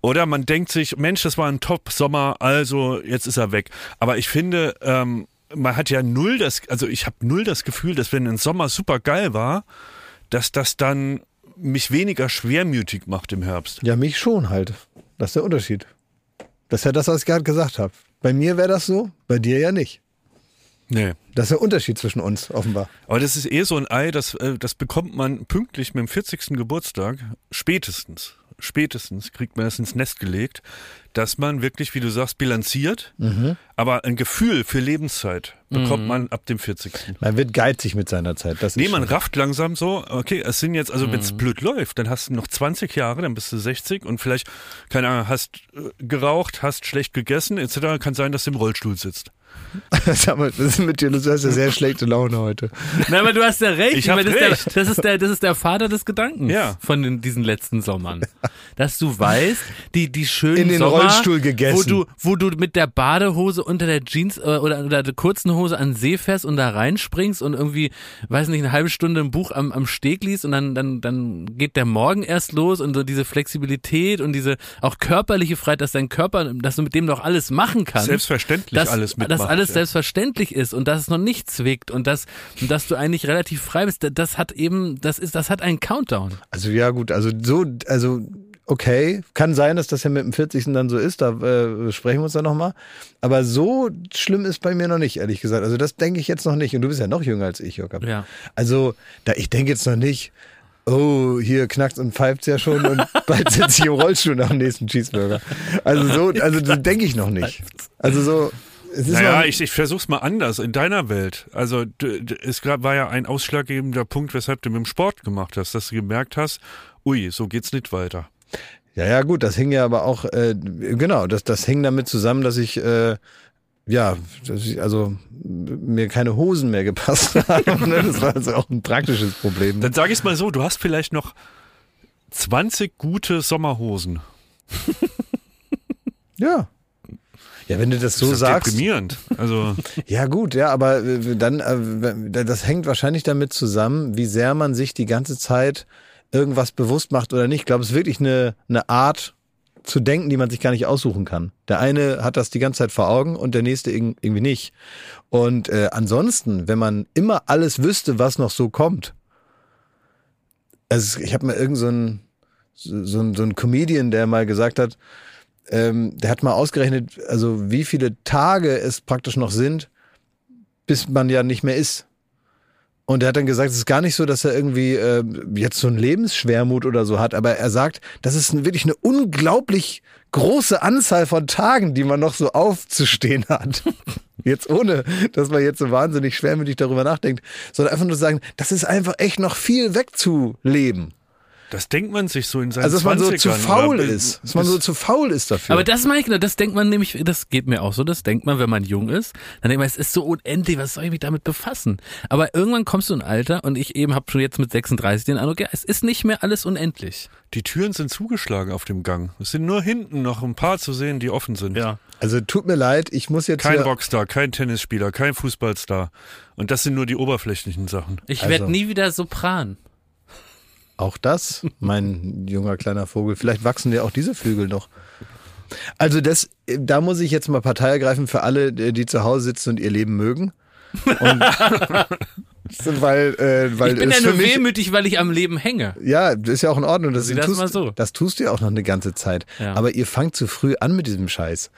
Speaker 3: Oder man denkt sich, Mensch, das war ein Top-Sommer, also jetzt ist er weg. Aber ich finde, ähm, man hat ja null das, also ich habe null das Gefühl, dass wenn ein Sommer super geil war, dass das dann mich weniger schwermütig macht im Herbst.
Speaker 1: Ja, mich schon halt. Das ist der Unterschied. Das ist ja das, was ich gerade gesagt habe. Bei mir wäre das so, bei dir ja nicht.
Speaker 3: Nee.
Speaker 1: Das ist der Unterschied zwischen uns, offenbar.
Speaker 3: Aber das ist eh so ein Ei, das, äh, das bekommt man pünktlich mit dem 40. Geburtstag, spätestens, spätestens kriegt man das ins Nest gelegt, dass man wirklich, wie du sagst, bilanziert, aber ein Gefühl für Lebenszeit bekommt man ab dem 40.
Speaker 1: Man wird geizig mit seiner Zeit. Das
Speaker 3: Nee, man
Speaker 1: schon-
Speaker 3: rafft langsam so, okay, es sind jetzt, also wenn es blöd läuft, dann hast du noch 20 Jahre, dann bist du 60 und vielleicht, keine Ahnung, hast äh, geraucht, hast schlecht gegessen, etc. Kann sein, dass du im Rollstuhl sitzt.
Speaker 1: Sag mal, was ist mit dir? Du hast ja sehr schlechte Laune heute.
Speaker 2: Na, aber du hast ja recht.
Speaker 3: Ich hab
Speaker 2: meine, das,
Speaker 3: recht.
Speaker 2: Ist der, das, ist der, das ist der Vater des Gedankens
Speaker 3: Ja.
Speaker 2: von den, diesen letzten Sommern. Dass du weißt, die, die schönen
Speaker 1: In den
Speaker 2: Sommer,
Speaker 1: Rollstuhl gegessen.
Speaker 2: Wo du, wo du mit der Badehose unter der Jeans äh, oder, oder der kurzen Hose an See fährst und da reinspringst und irgendwie, weiß nicht, eine halbe Stunde ein Buch am, am Steg liest und dann, dann, dann geht der Morgen erst los und so diese Flexibilität und diese auch körperliche Freiheit, dass dein Körper, dass du mit dem doch alles machen kannst
Speaker 3: Selbstverständlich
Speaker 2: dass,
Speaker 3: alles mitmacht.
Speaker 2: dass alles
Speaker 3: ja.
Speaker 2: selbstverständlich ist und dass es noch nicht zwickt und dass, und dass du eigentlich relativ frei bist, das hat eben, das ist, das hat einen Countdown.
Speaker 1: Also ja gut, also so, also okay, kann sein, dass das ja mit dem 40. dann so ist, da äh, sprechen wir uns dann nochmal. Aber so schlimm ist bei mir noch nicht, ehrlich gesagt. Also das denke ich jetzt noch nicht. Und du bist ja noch jünger als ich, Jörg.
Speaker 2: Ja.
Speaker 1: Also da, ich denke jetzt noch nicht, oh, hier knackt und pfeift ja schon und bald sitze ich im Rollstuhl nach dem nächsten Cheeseburger. Also so, also so denke ich noch nicht. Also so,
Speaker 3: Naja, ich, ich versuch's mal anders in deiner Welt. Also du, du, es gab- war ja ein ausschlaggebender Punkt, weshalb du mit dem Sport gemacht hast, dass du gemerkt hast, ui, so geht's nicht weiter.
Speaker 1: Ja, ja, gut, das hing ja aber auch, äh, genau, das, das hing damit zusammen, dass ich, äh, ja, dass ich, also mir keine Hosen mehr gepasst haben. ne? Das war also auch ein praktisches Problem.
Speaker 3: Dann sage ich mal so, du hast vielleicht noch 20 gute Sommerhosen.
Speaker 1: Ja. Ja, wenn du das so
Speaker 3: das ist
Speaker 1: sagst.
Speaker 3: deprimierend. Also
Speaker 1: Ja, gut, ja, aber äh, dann, äh, das hängt wahrscheinlich damit zusammen, wie sehr man sich die ganze Zeit irgendwas bewusst macht oder nicht. Ich glaube, es ist wirklich eine, eine Art zu denken, die man sich gar nicht aussuchen kann. Der eine hat das die ganze Zeit vor Augen und der nächste irg- irgendwie nicht. Und äh, ansonsten, wenn man immer alles wüsste, was noch so kommt, also ich habe mal irgend so ein, so, so ein, so ein Comedian, der mal gesagt hat, ähm, der hat mal ausgerechnet, also wie viele Tage es praktisch noch sind, bis man ja nicht mehr ist. Und er hat dann gesagt, es ist gar nicht so, dass er irgendwie äh, jetzt so einen Lebensschwermut oder so hat, aber er sagt, das ist wirklich eine unglaublich große Anzahl von Tagen, die man noch so aufzustehen hat. Jetzt ohne, dass man jetzt so wahnsinnig schwermütig darüber nachdenkt, sondern einfach nur sagen, das ist einfach echt noch viel wegzuleben.
Speaker 3: Das denkt man sich so in seinen
Speaker 1: Also, dass man so
Speaker 3: 20ern,
Speaker 1: zu faul ist. Dass man so zu faul ist dafür.
Speaker 2: Aber das meine ich, genau, das denkt man nämlich, das geht mir auch so, das denkt man, wenn man jung ist, dann denkt man, es ist so unendlich, was soll ich mich damit befassen? Aber irgendwann kommst du in ein Alter und ich eben habe schon jetzt mit 36 den Eindruck, ja, es ist nicht mehr alles unendlich.
Speaker 3: Die Türen sind zugeschlagen auf dem Gang. Es sind nur hinten noch ein paar zu sehen, die offen sind.
Speaker 1: also tut mir leid, ich muss jetzt
Speaker 3: Kein
Speaker 1: hier,
Speaker 3: Rockstar, kein Tennisspieler, kein Fußballstar. Und das sind nur die oberflächlichen Sachen.
Speaker 2: Ich
Speaker 1: Also-
Speaker 2: werd nie wieder Sopran.
Speaker 1: Auch das, mein junger kleiner Vogel. Vielleicht wachsen dir auch diese Flügel noch. Also das, da muss ich jetzt mal Partei ergreifen für alle, die zu Hause sitzen und ihr Leben mögen. Und, weil, äh, weil
Speaker 2: Ich bin ja nur
Speaker 1: mich,
Speaker 2: wehmütig, weil ich am Leben hänge.
Speaker 1: Ja, das ist ja auch in Ordnung. Das,
Speaker 2: Sieh das
Speaker 1: tust,
Speaker 2: so.
Speaker 1: das tust du ja auch noch eine ganze Zeit.
Speaker 2: Ja.
Speaker 1: Aber ihr fangt zu früh an mit diesem Scheiß.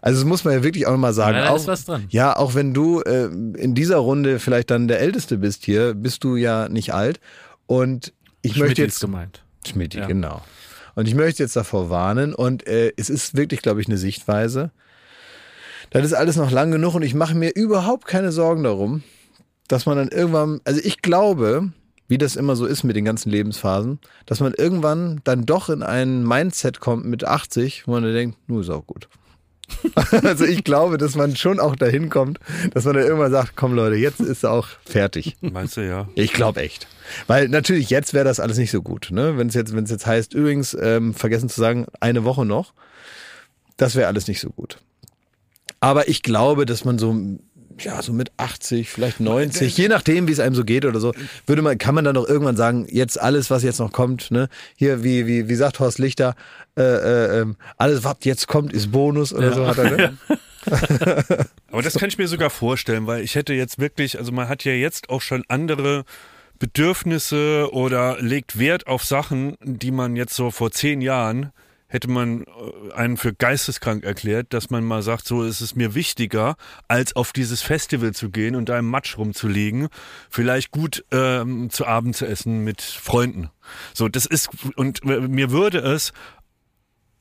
Speaker 1: Also das muss man ja wirklich auch mal sagen.
Speaker 2: Ja, da
Speaker 1: auch,
Speaker 2: ist was dran.
Speaker 1: Ja, auch wenn du äh, in dieser Runde vielleicht dann der Älteste bist hier, bist du ja nicht alt. Und ich möchte
Speaker 2: ist
Speaker 1: jetzt
Speaker 2: gemeint.
Speaker 1: Schmidt,
Speaker 2: Ja.
Speaker 1: genau. Und ich möchte jetzt davor warnen und äh, es ist wirklich, glaube ich, eine Sichtweise. Das ist alles noch lang genug und ich mache mir überhaupt keine Sorgen darum, dass man dann irgendwann, also ich glaube, wie das immer so ist mit den ganzen Lebensphasen, dass man irgendwann dann doch in ein Mindset kommt mit 80, wo man dann denkt, nur ist auch gut. also ich glaube, dass man schon auch dahin kommt, dass man dann irgendwann sagt, komm Leute, jetzt ist auch fertig.
Speaker 3: Meinst du ja?
Speaker 1: Ich glaube echt. Weil natürlich jetzt wäre das alles nicht so gut. Ne? Wenn es jetzt, wenn es jetzt heißt, übrigens, ähm, vergessen zu sagen, eine Woche noch, das wäre alles nicht so gut. Aber ich glaube, dass man so, ja, so mit 80, vielleicht 90, je nachdem, wie es einem so geht oder so, würde man, kann man dann doch irgendwann sagen, jetzt alles, was jetzt noch kommt, ne, hier, wie, wie, wie sagt Horst Lichter, äh, äh, ähm, alles, was jetzt kommt, ist Bonus oder so hat er, ne?
Speaker 3: Aber das kann ich mir sogar vorstellen, weil ich hätte jetzt wirklich, also man hat ja jetzt auch schon andere Bedürfnisse oder legt Wert auf Sachen, die man jetzt so vor zehn Jahren hätte man äh, einen für geisteskrank erklärt, dass man mal sagt, so ist es mir wichtiger, als auf dieses Festival zu gehen und da im Matsch rumzuliegen, vielleicht gut ähm, zu Abend zu essen mit Freunden. So, das ist, und mir würde es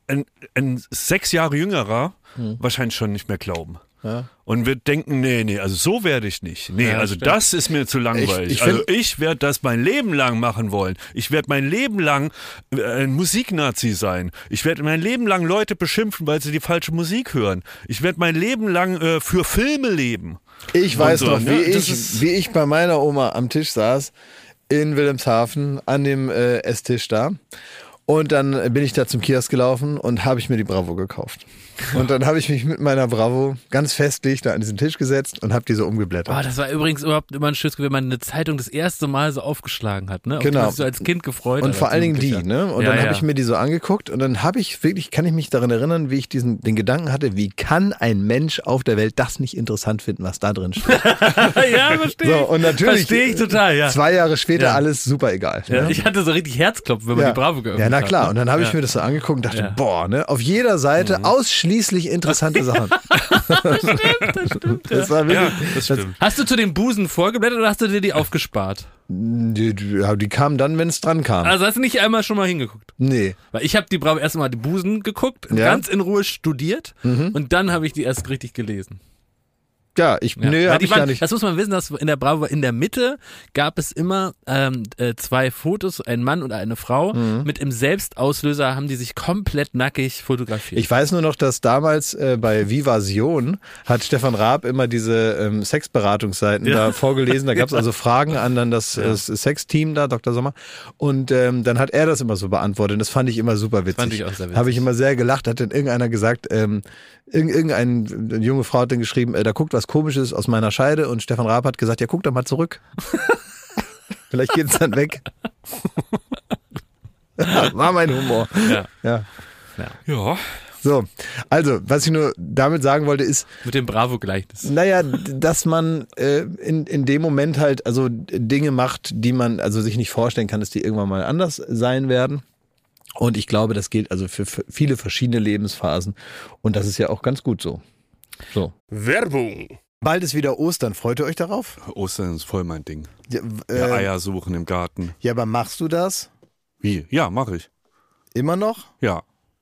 Speaker 3: ein, ein sechs Jahre jüngerer wahrscheinlich schon nicht mehr glauben.
Speaker 1: Ja.
Speaker 3: Und wir denken, nee, nee, also so werde ich nicht. Nee,
Speaker 2: Ja,
Speaker 3: also
Speaker 2: stimmt.
Speaker 3: das ist mir zu langweilig.
Speaker 1: Ich- ich
Speaker 3: also ich werde das mein Leben lang machen wollen. Ich werde mein Leben lang äh, ein Musiknazi sein. Ich werde mein Leben lang Leute beschimpfen, weil sie die falsche Musik hören. Ich werde mein Leben lang äh, für Filme leben.
Speaker 1: Ich weiß
Speaker 3: so,
Speaker 1: noch,
Speaker 3: ne?
Speaker 1: wie,
Speaker 3: Das
Speaker 1: ich, wie ich bei meiner Oma am Tisch saß in Wilhelmshaven an dem äh, Esstisch da. Und dann bin ich da zum Kiosk gelaufen und habe ich mir die Bravo gekauft. Und dann habe ich mich mit meiner Bravo ganz festlich da an diesen Tisch gesetzt und habe die so umgeblättert.
Speaker 2: Oh, das war übrigens überhaupt immer ein schönes Gefühl, wenn man eine Zeitung das erste Mal so aufgeschlagen hat, ne? Auf die
Speaker 1: Genau.
Speaker 2: sich so als Kind gefreut
Speaker 1: Und
Speaker 2: hat,
Speaker 1: vor allen Dingen die, ne? Und
Speaker 2: Ja,
Speaker 1: dann habe
Speaker 2: ja.
Speaker 1: ich mir die so angeguckt und dann habe ich wirklich, kann ich mich daran erinnern, wie ich diesen den Gedanken hatte, wie kann ein Mensch auf der Welt das nicht interessant finden, was da drin steht?
Speaker 2: ja, verstehe
Speaker 1: So, und natürlich
Speaker 2: Verstehe ich total, ja.
Speaker 1: Zwei Jahre später
Speaker 2: Ja.
Speaker 1: alles super egal. ne?
Speaker 2: Ich hatte so richtig Herzklopfen, wenn man die Bravo geöffnet
Speaker 1: Ja, na
Speaker 2: hat.
Speaker 1: klar.
Speaker 2: ne?
Speaker 1: Und dann habe ich mir das so angeguckt und dachte.
Speaker 2: Mhm.
Speaker 1: boah, ne, auf jeder Seite ausschließlich interessante Sachen. das war wirklich,
Speaker 3: Ja, das stimmt.
Speaker 2: Hast du zu den Busen vorgeblättert oder hast du dir die aufgespart?
Speaker 1: die, die, die kamen dann, wenn es dran kam.
Speaker 2: Also hast du nicht einmal schon mal hingeguckt?
Speaker 1: nee.
Speaker 2: Weil ich habe die Bravo erstmal die Busen geguckt,
Speaker 1: Ja. Mhm.
Speaker 2: ganz in Ruhe studiert und dann habe ich die erst richtig gelesen.
Speaker 1: Ja, ich,
Speaker 2: Ja.
Speaker 1: nee, hab ich
Speaker 2: waren,
Speaker 1: gar nicht.
Speaker 2: Das muss man wissen, dass in der Bravo in der Mitte gab es immer ähm, äh, zwei Fotos, ein Mann und eine Frau.
Speaker 1: Mhm.
Speaker 2: Mit im Selbstauslöser haben die sich komplett nackig fotografiert.
Speaker 1: Ich weiß nur noch, dass damals äh, bei Vivasion hat Stefan Raab immer diese ähm, Sexberatungsseiten
Speaker 2: Ja.
Speaker 1: da vorgelesen. Da gab es also Fragen an dann das, das Sexteam da, Dr. Sommer. Und ähm, dann hat er das immer so beantwortet. Und das fand ich immer super witzig.
Speaker 2: Fand ich auch sehr witzig.
Speaker 1: Habe ich immer sehr gelacht. Hat dann irgendeiner gesagt, ähm, irgend, irgendein, eine junge Frau hat dann geschrieben, äh, da guckt was Komisches aus meiner Scheide. Und Stefan Raab hat gesagt, ja, guck doch mal zurück. Vielleicht geht es dann weg. War mein Humor.
Speaker 2: ja.
Speaker 1: Ja.
Speaker 3: Ja.
Speaker 1: So, also, was ich nur damit sagen wollte, ist,
Speaker 2: Mit dem Bravo-Gleichnis.
Speaker 1: naja, dass man äh, in, in dem Moment halt also Dinge macht, die man also sich nicht vorstellen kann, dass die irgendwann mal anders sein werden. Und ich glaube, das gilt also für, viele verschiedene Lebensphasen. Und das ist ja auch ganz gut so. So.
Speaker 4: Werbung.
Speaker 1: Bald ist wieder Ostern. Freut ihr euch darauf?
Speaker 3: Ostern ist voll mein Ding.
Speaker 1: Ja, äh,
Speaker 3: Eier suchen im Garten.
Speaker 1: ja aber machst du das
Speaker 3: Wie? Ja, mache ich.
Speaker 1: immer noch?
Speaker 3: Ja.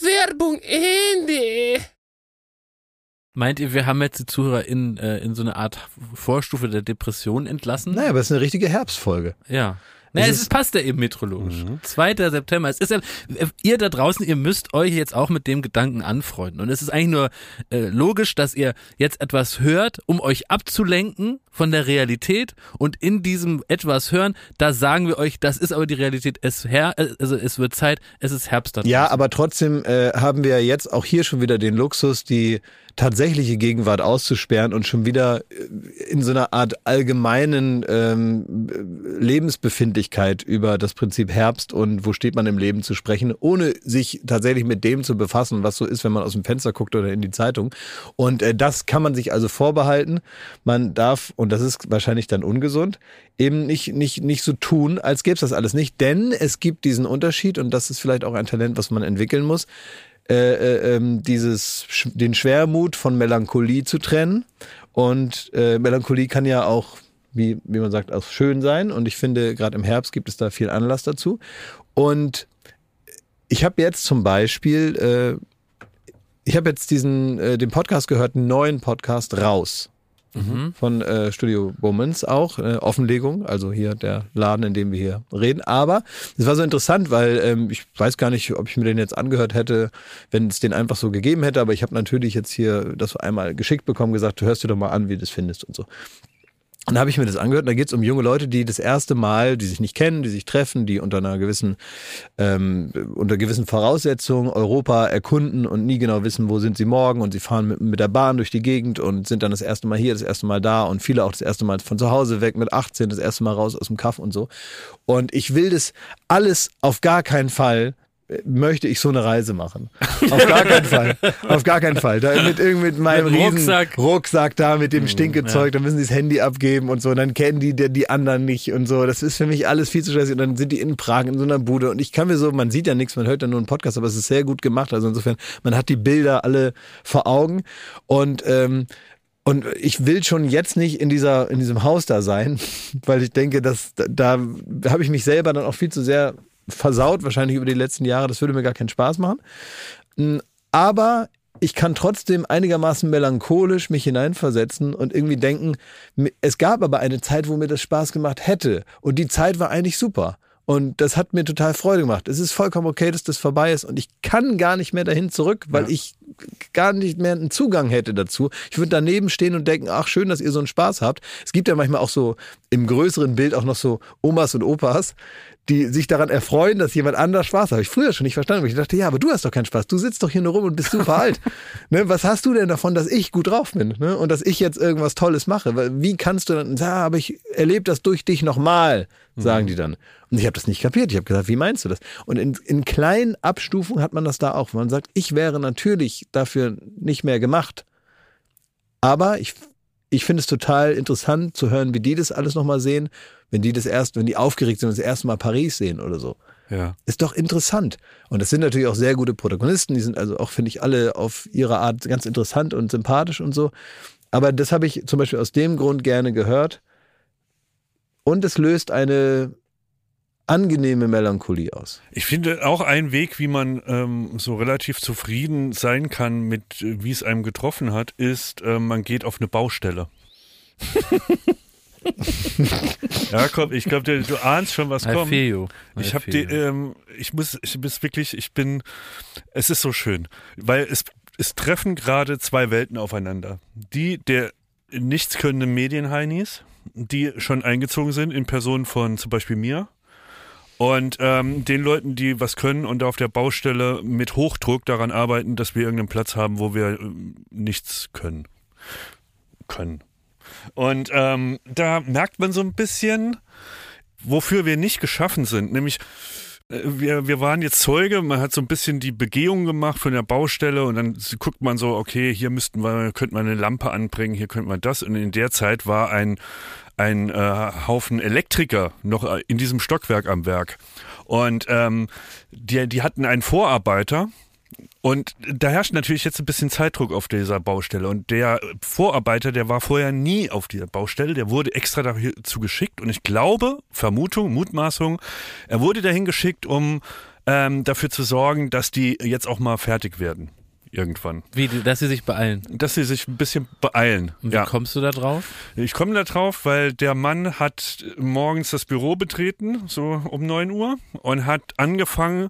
Speaker 2: Werbung Ende. Meint ihr, wir haben jetzt die Zuhörer in, äh, in so eine Art Vorstufe der Depression entlassen?
Speaker 1: Naja, aber es ist eine richtige Herbstfolge.
Speaker 2: Ja. Naja,
Speaker 1: Es
Speaker 2: es passt ja eben meteorologisch. 2. September. Es ist ja, ihr da draußen, ihr müsst euch jetzt auch mit dem Gedanken anfreunden. Und es ist eigentlich nur äh, logisch, dass ihr jetzt etwas hört, um euch abzulenken von der Realität. Und in diesem etwas hören, da sagen wir euch, das ist aber die Realität. Es her, also es wird Zeit, es ist Herbst da
Speaker 1: Ja,
Speaker 2: draußen.
Speaker 1: aber trotzdem äh, haben wir jetzt auch hier schon wieder den Luxus, die tatsächliche Gegenwart auszusperren und schon wieder äh, in so einer Art allgemeinen ähm, Lebensbefindlichkeit über das Prinzip Herbst und wo steht man im Leben zu sprechen, ohne sich tatsächlich mit dem zu befassen, was so ist, wenn man aus dem Fenster guckt oder in die Zeitung. Und äh, das kann man sich also vorbehalten. Man darf, und das ist wahrscheinlich dann ungesund, eben nicht, nicht, nicht so tun, als gäbe es das alles nicht. Denn es gibt diesen Unterschied, und das ist vielleicht auch ein Talent, was man entwickeln muss, äh, äh, ähm, dieses, den Schwermut von Melancholie zu trennen. Und äh, Melancholie kann ja auch, wie, wie man sagt, auch schön sein. Und ich finde, gerade im Herbst gibt es da viel Anlass dazu. Und ich habe jetzt zum Beispiel, äh, ich habe jetzt diesen, äh, den Podcast gehört, einen neuen Podcast raus. Von äh, Studio Womans auch, äh, Offenlegung, also hier der Laden, in dem wir hier reden. Aber es war so interessant, weil ähm, ich weiß gar nicht, ob ich mir den jetzt angehört hätte, wenn es den einfach so gegeben hätte, aber ich habe natürlich jetzt hier das einmal geschickt bekommen, gesagt, du hörst dir doch mal an, wie du das findest und so. Und da habe ich mir das angehört. Und da geht es um junge Leute, die das erste Mal, die sich nicht kennen, die sich treffen, die unter einer gewissen, ähm, unter gewissen Voraussetzungen Europa erkunden und nie genau wissen, wo sind sie morgen. Und sie fahren mit, mit der Bahn durch die Gegend und sind dann das erste Mal hier, das erste Mal da. Und viele auch das erste Mal von zu Hause weg mit 18, das erste Mal raus aus dem Kaff und so. Und ich will das alles auf gar keinen Fall möchte ich so eine Reise machen. Auf gar keinen Fall. Auf gar keinen Fall. Da mit mit meinem
Speaker 2: Mit Rucksack.
Speaker 1: Rucksack da mit dem
Speaker 2: Mhm,
Speaker 1: Stinkezeug, dann müssen sie das Handy abgeben und so, und dann kennen die die die anderen nicht und so. Das ist für mich alles viel zu stressig. Und dann sind die in Prag in so einer Bude und ich kann mir so, man sieht ja nichts, man hört ja nur einen Podcast, aber es ist sehr gut gemacht. Also insofern, man hat die Bilder alle vor Augen und ähm, Und ich will schon jetzt nicht in dieser, in diesem Haus da sein, weil ich denke, dass da, da habe ich mich selber dann auch viel zu sehr versaut, wahrscheinlich über die letzten Jahre. Das würde mir gar keinen Spaß machen. Mm, aber ich kann trotzdem einigermaßen melancholisch mich hineinversetzen und irgendwie denken, es gab aber eine Zeit, wo mir das Spaß gemacht hätte. Und die Zeit war eigentlich super. Und das hat mir total Freude gemacht. Es ist vollkommen okay, dass das vorbei ist. Und ich kann gar nicht mehr dahin zurück, weil ja. ich gar nicht mehr einen Zugang hätte dazu. Ich würde daneben stehen und denken, ach schön, dass ihr so einen Spaß habt. Es gibt ja manchmal auch so im größeren Bild auch noch so Omas und Opas, die sich daran erfreuen, dass jemand anders Spaß hat. Habe ich früher schon nicht verstanden. Ich dachte, ja, aber du hast doch keinen Spaß. Du sitzt doch hier nur rum und bist super alt. Ne, was hast du denn davon, dass ich gut drauf bin ne? und dass ich jetzt irgendwas Tolles mache? Wie kannst du dann sagen, aber ich erlebe das durch dich nochmal, sagen mhm. die dann. Und ich habe das nicht kapiert. Ich habe gesagt, wie meinst du das? Und in, in kleinen Abstufungen hat man das da auch. Man sagt, ich wäre natürlich dafür nicht mehr gemacht. Aber ich, ich finde es total interessant zu hören, wie die das alles nochmal sehen wenn die das erst, wenn die aufgeregt sind und das erste Mal Paris sehen oder so.
Speaker 3: Ja.
Speaker 1: Ist doch interessant. Und das sind natürlich auch sehr gute Protagonisten. Die sind also auch, finde ich, alle auf ihre Art ganz interessant und sympathisch und so. Aber das habe ich zum Beispiel aus dem Grund gerne gehört. Und es löst eine angenehme Melancholie aus.
Speaker 3: Ich finde auch ein Weg, wie man ähm, so relativ zufrieden sein kann mit, wie es einem getroffen hat, ist, äh, man geht auf eine Baustelle. Jakob, ich glaube, du ahnst schon, was kommt. Ich habe die, ähm, ich muss, ich muss wirklich, ich bin, es ist so schön, weil es, es treffen gerade zwei Welten aufeinander. Die der nichts können Medienheinis, die schon eingezogen sind in Person von zum Beispiel mir. Und ähm, den Leuten, die was können und auf der Baustelle mit Hochdruck daran arbeiten, dass wir irgendeinen Platz haben, wo wir äh, nichts können. Können. Und ähm, da merkt man so ein bisschen, wofür wir nicht geschaffen sind, nämlich äh, wir, wir waren jetzt Zeuge, man hat so ein bisschen die Begehung gemacht von der Baustelle und dann guckt man so, okay, hier müssten wir, könnte man eine Lampe anbringen, hier könnte man das. Und in der Zeit war ein, ein äh, Haufen Elektriker noch äh, in diesem Stockwerk am Werk. Und ähm, die, die hatten einen Vorarbeiter, und da herrscht natürlich jetzt ein bisschen Zeitdruck auf dieser Baustelle. Und der Vorarbeiter, der war vorher nie auf dieser Baustelle, der wurde extra dazu geschickt. Und ich glaube, Vermutung, Mutmaßung, er wurde dahin geschickt, um ähm, dafür zu sorgen, dass die jetzt auch mal fertig werden. Irgendwann.
Speaker 2: Wie, dass sie sich beeilen?
Speaker 3: Dass sie sich ein bisschen beeilen.
Speaker 2: Und wie ja. kommst du da drauf?
Speaker 3: Ich komme da drauf, weil der Mann hat morgens das Büro betreten, so um 9 Uhr, und hat angefangen,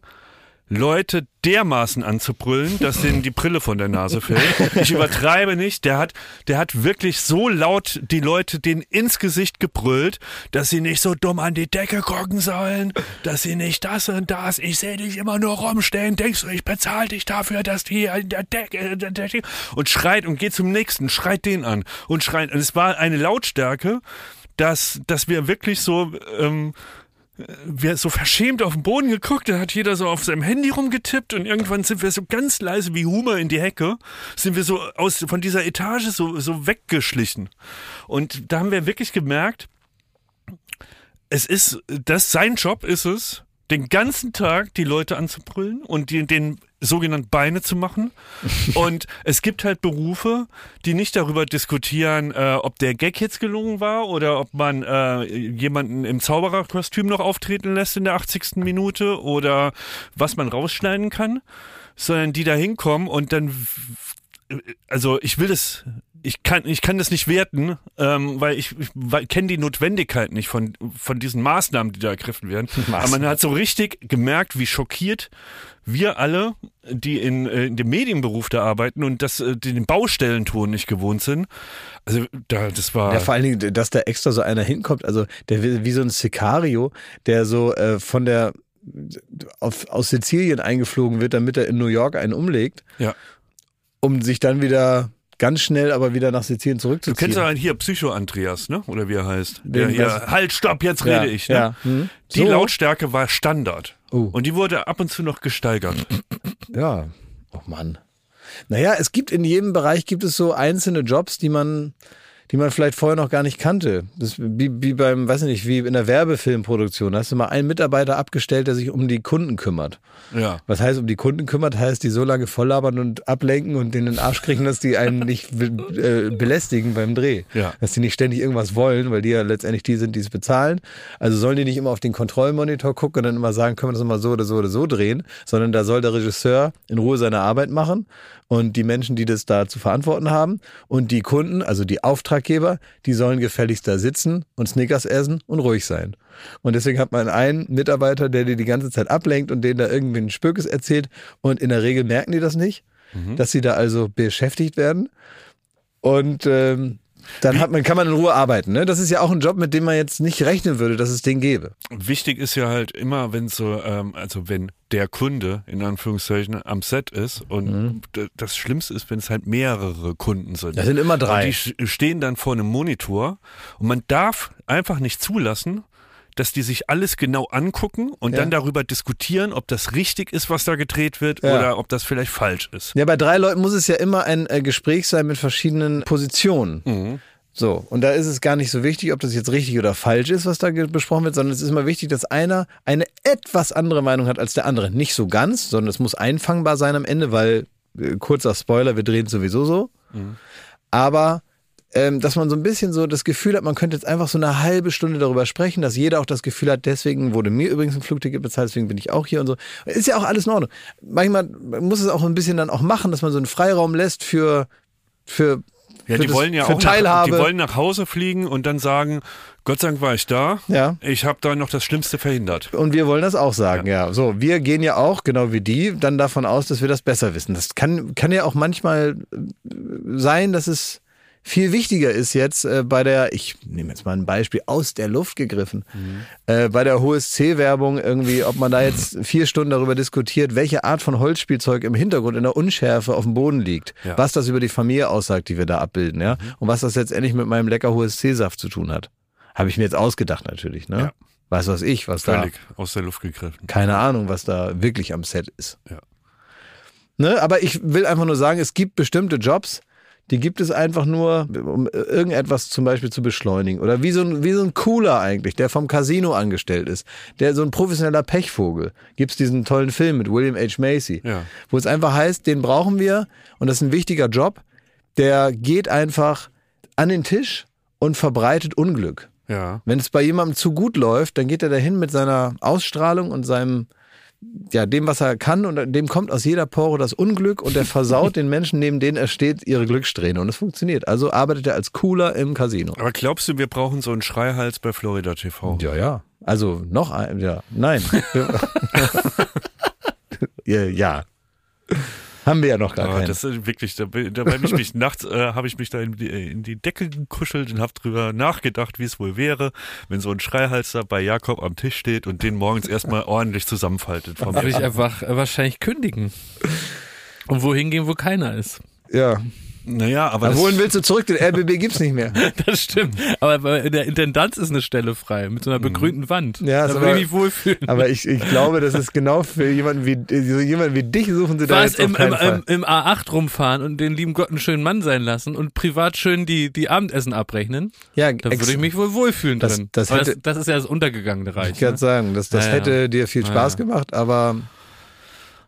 Speaker 3: Leute dermaßen anzubrüllen, dass denen die Brille von der Nase fällt. Ich übertreibe nicht. Der hat, der hat wirklich so laut die Leute denen ins Gesicht gebrüllt, dass sie nicht so dumm an die Decke gucken sollen, dass sie nicht das und das. Ich sehe dich immer nur rumstehen. Denkst du, ich bezahle dich dafür, dass die hier in der Decke, der Decke und schreit und geht zum nächsten, schreit den an und schreit. Und es war eine Lautstärke, dass, dass wir wirklich so, ähm, wir so verschämt auf den Boden geguckt, da hat jeder so auf seinem Handy rumgetippt und irgendwann sind wir so ganz leise wie Humor in die Hecke, sind wir so aus von dieser Etage so so weggeschlichen. Und da haben wir wirklich gemerkt, es ist das sein Job ist es, den ganzen Tag die Leute anzubrüllen und die, den sogenannten Beine zu machen. Und es gibt halt Berufe, die nicht darüber diskutieren, äh, ob der Gag jetzt gelungen war oder ob man äh, jemanden im Zaubererkostüm noch auftreten lässt in der 80. Minute oder was man rausschneiden kann, sondern die da hinkommen und dann also ich will das ich kann, ich kann das nicht werten, ähm, weil ich, ich kenne die Notwendigkeit nicht von, von diesen Maßnahmen, die da ergriffen werden. Maßnahmen. Aber man hat so richtig gemerkt, wie schockiert wir alle, die in, äh, in dem Medienberuf da arbeiten und das äh, den Baustellenton nicht gewohnt sind. Also da, das war.
Speaker 1: Ja, vor allen Dingen, dass da extra so einer hinkommt, also der wie so ein Sicario, der so äh, von der auf, aus Sizilien eingeflogen wird, damit er in New York einen umlegt.
Speaker 3: Ja.
Speaker 1: Um sich dann wieder ganz schnell aber wieder nach Sizilien zurückzuziehen.
Speaker 3: Du kennst ja hier Psycho Andreas, ne? Oder wie er heißt. Der hier, halt, stopp, jetzt rede ja, ich. Ne?
Speaker 1: Ja. Hm.
Speaker 3: Die so. Lautstärke war Standard. Uh. Und die wurde ab und zu noch gesteigert.
Speaker 1: Ja. Oh Mann. Naja, es gibt in jedem Bereich gibt es so einzelne Jobs, die man, die man vielleicht vorher noch gar nicht kannte. Das wie, wie beim, weiß ich nicht, wie in der Werbefilmproduktion. Da hast du mal einen Mitarbeiter abgestellt, der sich um die Kunden kümmert.
Speaker 3: Ja.
Speaker 1: Was heißt, um die Kunden kümmert, heißt, die so lange volllabern und ablenken und denen in den Arsch kriegen, dass die einen nicht äh, belästigen beim Dreh.
Speaker 3: Ja.
Speaker 1: Dass die nicht ständig irgendwas wollen, weil die ja letztendlich die sind, die es bezahlen. Also sollen die nicht immer auf den Kontrollmonitor gucken und dann immer sagen, können wir das mal so oder so oder so drehen, sondern da soll der Regisseur in Ruhe seine Arbeit machen und die Menschen, die das da zu verantworten haben und die Kunden, also die Auftraggeber, die sollen gefälligst da sitzen und Snickers essen und ruhig sein. Und deswegen hat man einen Mitarbeiter, der dir die ganze Zeit ablenkt und denen da irgendwie einen Spökes erzählt und in der Regel merken die das nicht, dass sie da also beschäftigt werden. Und ähm, dann hat man, kann man in Ruhe arbeiten. Ne? Das ist ja auch ein Job, mit dem man jetzt nicht rechnen würde, dass es den gäbe.
Speaker 3: Wichtig ist ja halt immer, wenn so, ähm, also wenn der Kunde in Anführungszeichen am Set ist und d- das Schlimmste ist, wenn es halt mehrere Kunden sind.
Speaker 1: Das sind immer drei.
Speaker 3: Und die stehen dann vor einem Monitor und man darf einfach nicht zulassen, dass die sich alles genau angucken und
Speaker 1: Ja.
Speaker 3: dann darüber diskutieren, ob das richtig ist, was da gedreht wird
Speaker 1: Ja.
Speaker 3: oder ob das vielleicht falsch ist.
Speaker 1: Ja, bei drei Leuten muss es ja immer ein äh, Gespräch sein mit verschiedenen Positionen.
Speaker 3: Mhm.
Speaker 1: So, und da ist es gar nicht so wichtig, ob das jetzt richtig oder falsch ist, was da besprochen wird, sondern es ist immer wichtig, dass einer eine etwas andere Meinung hat als der andere. Nicht so ganz, sondern es muss einfangbar sein am Ende, weil, äh, kurzer Spoiler, wir drehen sowieso so. Aber ähm, dass man so ein bisschen so das Gefühl hat, man könnte jetzt einfach so eine halbe Stunde darüber sprechen, dass jeder auch das Gefühl hat, deswegen wurde mir übrigens ein Flugticket bezahlt, deswegen bin ich auch hier und so. Ist ja auch alles in Ordnung. Manchmal muss es auch ein bisschen dann auch machen, dass man so einen Freiraum lässt für, für,
Speaker 3: Ja, die
Speaker 1: das,
Speaker 3: wollen ja auch nach, die wollen nach Hause fliegen und dann sagen, Gott sei Dank war ich da.
Speaker 1: Ja.
Speaker 3: Ich habe da noch das Schlimmste verhindert.
Speaker 1: Und wir wollen das auch sagen, ja. So, wir gehen ja auch, genau wie die, dann davon aus, dass wir das besser wissen. Das kann, kann ja auch manchmal äh, sein, dass es viel wichtiger ist jetzt äh, bei der, ich nehme jetzt mal ein Beispiel aus der Luft gegriffen, äh, bei der HSC-Werbung irgendwie, ob man da jetzt vier Stunden darüber diskutiert, welche Art von Holzspielzeug im Hintergrund in der Unschärfe auf dem Boden liegt,
Speaker 3: Ja.
Speaker 1: was das über die Familie aussagt, die wir da abbilden, ja, und was das letztendlich mit meinem lecker HSC-Saft zu tun hat. Habe ich mir jetzt ausgedacht natürlich, ne?
Speaker 3: Ja.
Speaker 1: Weiß was ich, was da
Speaker 3: Völlig aus der Luft gegriffen.
Speaker 1: keine Ahnung, was da wirklich am Set ist.
Speaker 3: Ja.
Speaker 1: Ne? Aber ich will einfach nur sagen, es gibt bestimmte Jobs, die gibt es einfach nur, um irgendetwas zum Beispiel zu beschleunigen. Oder wie so ein, wie so ein Cooler eigentlich, der vom Casino angestellt ist. Der so ein professioneller Pechvogel. Gibt's diesen tollen Film mit William H. Macy.
Speaker 3: Ja.
Speaker 1: Wo es einfach heißt, den brauchen wir und das ist ein wichtiger Job. Der geht einfach an den Tisch und verbreitet Unglück.
Speaker 3: Ja.
Speaker 1: Wenn es bei jemandem zu gut läuft, dann geht er dahin mit seiner Ausstrahlung und seinem, ja, dem, was er kann und dem kommt aus jeder Pore das Unglück und er versaut den Menschen, neben denen er steht, ihre Glückssträhne und es funktioniert. Also arbeitet er als Cooler im Casino.
Speaker 3: Aber glaubst du, wir brauchen so einen Schreihals bei Florida TV?
Speaker 1: Ja, ja. Also noch ein, ja, nein. ja, ja. Haben wir ja noch gar
Speaker 3: Aber
Speaker 1: keinen.
Speaker 3: das ist wirklich, da, da bin ich mich nachts, äh, habe ich mich da in die, in die Decke gekuschelt und habe drüber nachgedacht, wie es wohl wäre, wenn so ein Schreihals da bei Jakob am Tisch steht und den morgens erstmal ordentlich zusammenfaltet.
Speaker 2: Würde ich einfach äh, wahrscheinlich kündigen. Und wohin gehen, wo keiner ist.
Speaker 1: Ja.
Speaker 3: Naja, aber
Speaker 1: Aber
Speaker 3: das,
Speaker 1: wohin willst du zurück? Den RBB gibt's nicht mehr.
Speaker 2: Das stimmt. Aber in der Intendanz ist eine Stelle frei, mit so einer begrünten Wand.
Speaker 1: Mhm. Ja, ist
Speaker 2: da würde ich mich wohlfühlen.
Speaker 1: Aber ich, ich glaube, das ist genau für jemanden wie, so jemanden wie dich suchen sie da
Speaker 2: Was
Speaker 1: jetzt auf
Speaker 2: im, im,
Speaker 1: keinen Fall.
Speaker 2: im, im A8 rumfahren und den lieben Gott einen schönen Mann sein lassen und privat schön die, die Abendessen abrechnen,
Speaker 1: Ja,
Speaker 2: da würde ich mich wohl wohlfühlen
Speaker 1: Das-
Speaker 2: drin.
Speaker 1: das hätte-
Speaker 2: das, das ist ja das untergegangene Reich.
Speaker 1: Ich kann
Speaker 2: Ne?
Speaker 1: sagen, das, das
Speaker 2: Ja, ja.
Speaker 1: hätte dir viel
Speaker 2: Ja,
Speaker 1: Spaß
Speaker 2: ja.
Speaker 1: gemacht, aber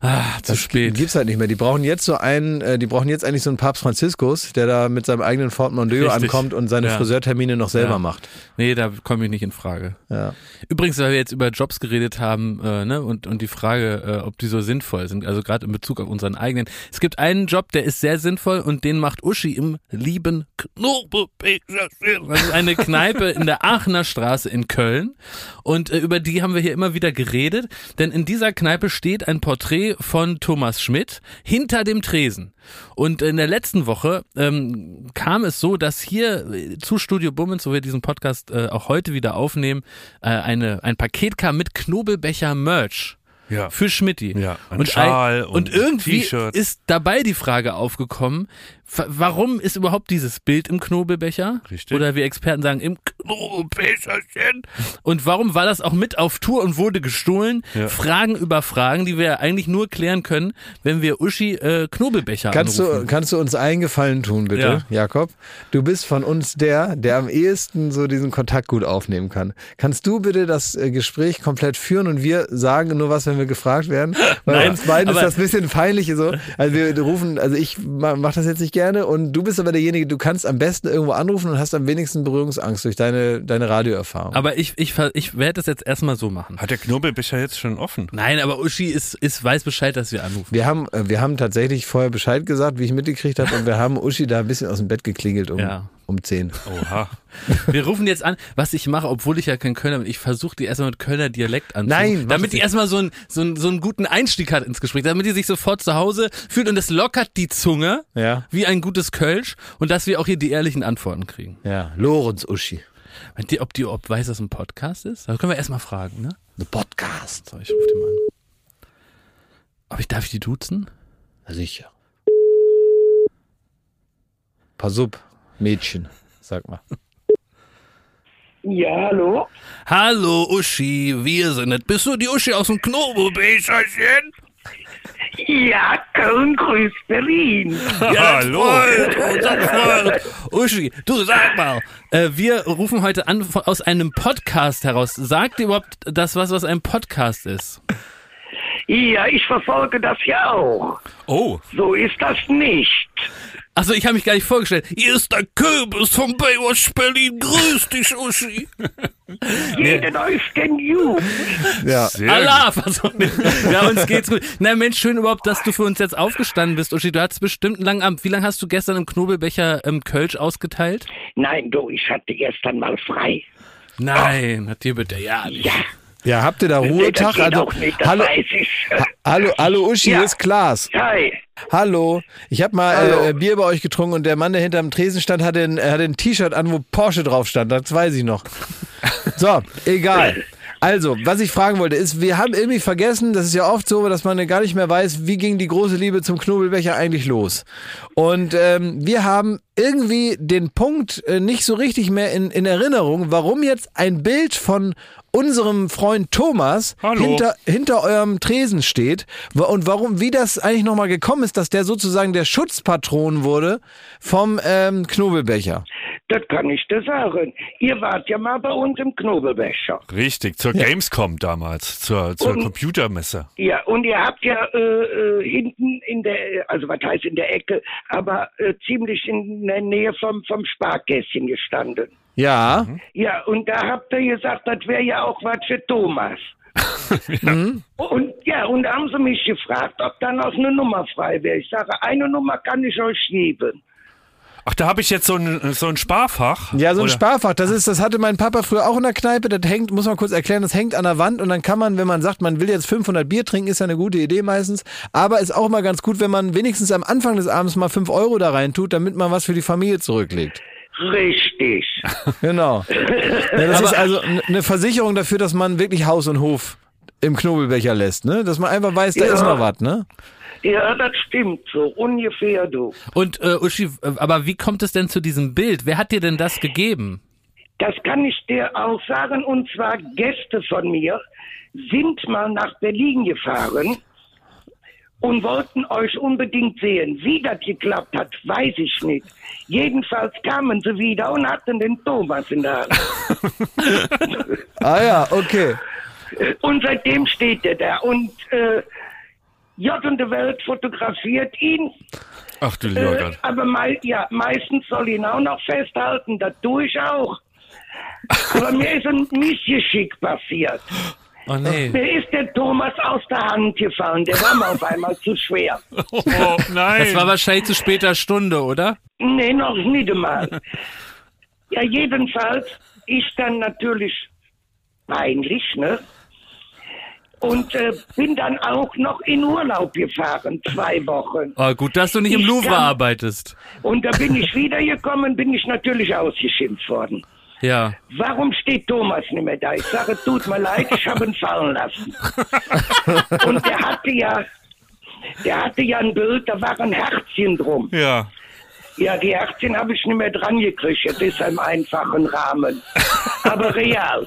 Speaker 2: Ah, zu
Speaker 1: das
Speaker 2: spät.
Speaker 1: gibt's halt nicht mehr. Die brauchen jetzt so einen, äh, die brauchen jetzt eigentlich so einen Papst Franziskus, der da mit seinem eigenen Fort Mondeo
Speaker 2: Richtig.
Speaker 1: ankommt und seine
Speaker 2: Ja.
Speaker 1: Friseurtermine noch selber
Speaker 2: Ja.
Speaker 1: macht.
Speaker 2: Nee, da komme ich nicht in Frage.
Speaker 1: Ja.
Speaker 2: Übrigens, weil wir jetzt über Jobs geredet haben äh, ne, und, und die Frage, äh, ob die so sinnvoll sind, also gerade in Bezug auf unseren eigenen. Es gibt einen Job, der ist sehr sinnvoll und den macht Uschi im lieben Knobelpeter. Das ist eine Kneipe in der Aachener Straße in Köln und äh, über die haben wir hier immer wieder geredet, denn in dieser Kneipe steht ein Porträt von Thomas Schmidt hinter dem Tresen. Und in der letzten Woche ähm, kam es so, dass hier äh, zu Studio Bummens, wo wir diesen Podcast äh, auch heute wieder aufnehmen, äh, eine, ein Paket kam mit Knobelbecher Merch
Speaker 3: ja,
Speaker 2: für Schmidti.
Speaker 3: ja, ein
Speaker 2: und,
Speaker 3: Schal
Speaker 2: ein,
Speaker 3: und,
Speaker 2: und irgendwie ist dabei die Frage aufgekommen, Warum ist überhaupt dieses Bild im Knobelbecher?
Speaker 3: Richtig.
Speaker 2: Oder wie Experten sagen, im Knobelbecherchen. Und warum war das auch mit auf Tour und wurde gestohlen?
Speaker 3: Ja.
Speaker 2: Fragen über Fragen, die wir eigentlich nur klären können, wenn wir Uschi äh, Knobelbecher
Speaker 1: Kannst du,
Speaker 2: anrufen.
Speaker 1: kannst du uns einen Gefallen tun, bitte,
Speaker 2: Ja.
Speaker 1: Jakob? Du bist von uns der, der am ehesten so diesen Kontakt gut aufnehmen kann. Kannst du bitte das äh, Gespräch komplett führen und wir sagen nur was, wenn wir gefragt werden? Weil
Speaker 2: Nein,
Speaker 1: uns beiden ist das ein bisschen peinlich so. Also wir rufen, also ich ma- mach das jetzt nicht gerne und du bist aber derjenige, du kannst am besten irgendwo anrufen und hast am wenigsten Berührungsangst durch deine, deine Radioerfahrung.
Speaker 2: Aber ich, ich, ich werde das jetzt erstmal so machen.
Speaker 3: Hat der Knobelbecher jetzt schon offen?
Speaker 2: Nein, aber Uschi ist, ist, weiß Bescheid, dass wir anrufen.
Speaker 1: wir haben, äh, wir haben tatsächlich vorher Bescheid gesagt, wie ich mitgekriegt habe und wir haben Uschi da ein bisschen aus dem Bett geklingelt um,
Speaker 2: Ja.
Speaker 1: Um 10.
Speaker 3: Oha.
Speaker 2: Wir rufen jetzt an, was ich mache, obwohl ich ja kein Kölner bin. Ich versuche die erstmal mit Kölner Dialekt anzurufen.
Speaker 1: Nein,
Speaker 2: damit
Speaker 1: das
Speaker 2: die erstmal so, ein, so, ein, so einen guten Einstieg hat ins Gespräch, damit die sich sofort zu Hause fühlt und es lockert die Zunge
Speaker 1: Ja.
Speaker 2: wie ein gutes Kölsch und dass wir auch hier die ehrlichen Antworten kriegen.
Speaker 1: Ja, Lorenz Uschi.
Speaker 2: Meint ihr, ob die ob weiß, dass ein Podcast ist? Da können wir erstmal fragen, ne?
Speaker 1: The Podcast.
Speaker 2: So, ich rufe den mal an. Aber ich darf ich die duzen?
Speaker 1: Sicher. Pass up, Mädchen, sag mal.
Speaker 4: Ja, hallo?
Speaker 2: Hallo Uschi, wir sind es. Bist du die Uschi aus dem Knobelbecherchen?
Speaker 4: Ja, Köln grüßt Berlin.
Speaker 2: Ja,
Speaker 3: Hallo.
Speaker 2: Freund. Uschi, du sag mal, äh, wir rufen heute an von- aus einem Podcast heraus. Sagt dir überhaupt das was, was ein Podcast ist?
Speaker 4: Ja, ich verfolge das ja auch.
Speaker 3: Oh,
Speaker 4: So ist das nicht.
Speaker 2: Achso, ich habe mich gar nicht vorgestellt. Hier ist der Kürbis von Baywatch Berlin. Grüß dich, Uschi.
Speaker 4: Jeden euch den Jugend.
Speaker 1: Ja,
Speaker 3: sehr
Speaker 2: Allah, also, ja, uns geht's gut. Na Mensch, schön überhaupt, dass du für uns jetzt aufgestanden bist, Uschi. Du hattest bestimmt einen langen Abend. Wie lange hast du gestern im Knobelbecher ähm, Kölsch ausgeteilt?
Speaker 4: Nein, du, ich hatte gestern mal frei.
Speaker 2: Nein, hat dir bitte ja nicht.
Speaker 4: Ja,
Speaker 1: ja habt ihr da
Speaker 4: nee,
Speaker 1: Ruhetag?
Speaker 4: geht
Speaker 1: Also,
Speaker 4: nicht,
Speaker 1: hallo, hallo, hallo Uschi,
Speaker 4: Ja.
Speaker 1: ist Klaas.
Speaker 4: Hi.
Speaker 1: Hallo, ich habe mal
Speaker 4: Hallo.
Speaker 1: äh, Bier bei euch getrunken und der Mann, der hinterm Tresen stand, hatte ein, hatte ein T-Shirt an, wo Porsche drauf stand. Das weiß ich noch. So, egal. Also, was ich fragen wollte, ist, wir haben irgendwie vergessen, das ist ja oft so, dass man gar nicht mehr weiß, wie ging die große Liebe zum Knobelbecher eigentlich los. Und ähm, wir haben irgendwie den Punkt äh, nicht so richtig mehr in, in Erinnerung, warum jetzt ein Bild von unserem Freund Thomas
Speaker 3: Hallo.
Speaker 1: hinter, hinter eurem Tresen steht und warum, wie das eigentlich nochmal gekommen ist, dass der sozusagen der Schutzpatron wurde vom ähm, Knobelbecher.
Speaker 4: Das kann ich dir sagen. Ihr wart ja mal bei uns im Knobelbecher.
Speaker 3: richtig. Zur Gamescom damals, zur, zur
Speaker 4: Und-
Speaker 3: Computermesse.
Speaker 4: Ja, und ihr habt ja äh, äh, hinten in der, also was heißt in der Ecke, aber äh, ziemlich in der Nähe vom, vom Sparkästchen gestanden.
Speaker 1: Ja,
Speaker 4: Ja, und da habt ihr gesagt, das wäre ja auch was für Thomas. Und ja, und da haben sie mich gefragt, ob da noch eine Nummer frei wäre. Ich sage, eine Nummer kann ich euch geben.
Speaker 3: Ach, da habe ich jetzt so ein, so ein Sparfach.
Speaker 1: ja, so ein
Speaker 3: Oder-
Speaker 1: Sparfach, das ist, das hatte mein Papa früher auch in der Kneipe, das hängt, muss man kurz erklären, das hängt an der Wand und dann kann man, wenn man sagt, man will jetzt 500 Bier trinken, ist ja eine gute Idee meistens, aber ist auch mal ganz gut, wenn man wenigstens am Anfang des Abends mal 5 Euro da rein tut, damit man was für die Familie zurücklegt.
Speaker 4: Richtig.
Speaker 1: Genau. Ja, das ist also eine Versicherung dafür, dass man wirklich Haus und Hof im Knobelbecher lässt, ne? Dass man einfach weiß, da
Speaker 4: Ja.
Speaker 1: ist noch was, ne?
Speaker 4: Ja, das stimmt so, ungefähr du.
Speaker 2: Und äh, Uschi, aber wie kommt es denn zu diesem Bild? Wer hat dir denn das gegeben?
Speaker 4: Das kann ich dir auch sagen. Und zwar Gäste von mir sind mal nach Berlin gefahren und wollten euch unbedingt sehen. Wie das geklappt hat, weiß ich nicht. Jedenfalls kamen sie wieder und hatten den Thomas in der Hand.
Speaker 1: Ah ja, okay.
Speaker 4: Und seitdem steht er da. Und äh, J und der Welt fotografiert ihn.
Speaker 3: Ach du lieber
Speaker 4: Äh,
Speaker 3: Gott.
Speaker 4: aber mei ja, meistens soll ihn auch noch festhalten. Das tue ich auch. Aber mir ist ein Missgeschick passiert.
Speaker 2: Oh nee.
Speaker 4: Mir ist der Thomas aus der Hand gefallen. Der war mir auf einmal zu schwer.
Speaker 3: Oh, nein.
Speaker 2: Das war wahrscheinlich zu später Stunde, oder?
Speaker 4: Nee, noch nicht einmal. Ja, jedenfalls ist dann natürlich peinlich, ne? Und äh, bin dann auch noch in Urlaub gefahren, zwei Wochen.
Speaker 2: Oh, gut, dass du nicht im
Speaker 4: Ich
Speaker 2: Louvre
Speaker 4: kann-
Speaker 2: arbeitest.
Speaker 4: Und da bin ich wiedergekommen, bin ich natürlich ausgeschimpft worden.
Speaker 2: Ja.
Speaker 4: Warum steht Thomas nicht mehr da? Ich sage, tut mir leid, ich habe ihn fallen lassen. Und der hatte ja, der hatte ja ein Bild, da war ein Herzchen drum.
Speaker 3: ja.
Speaker 4: Ja, die 18 habe ich nicht mehr dran gekriegt. Das ist im einfachen Rahmen. Aber real.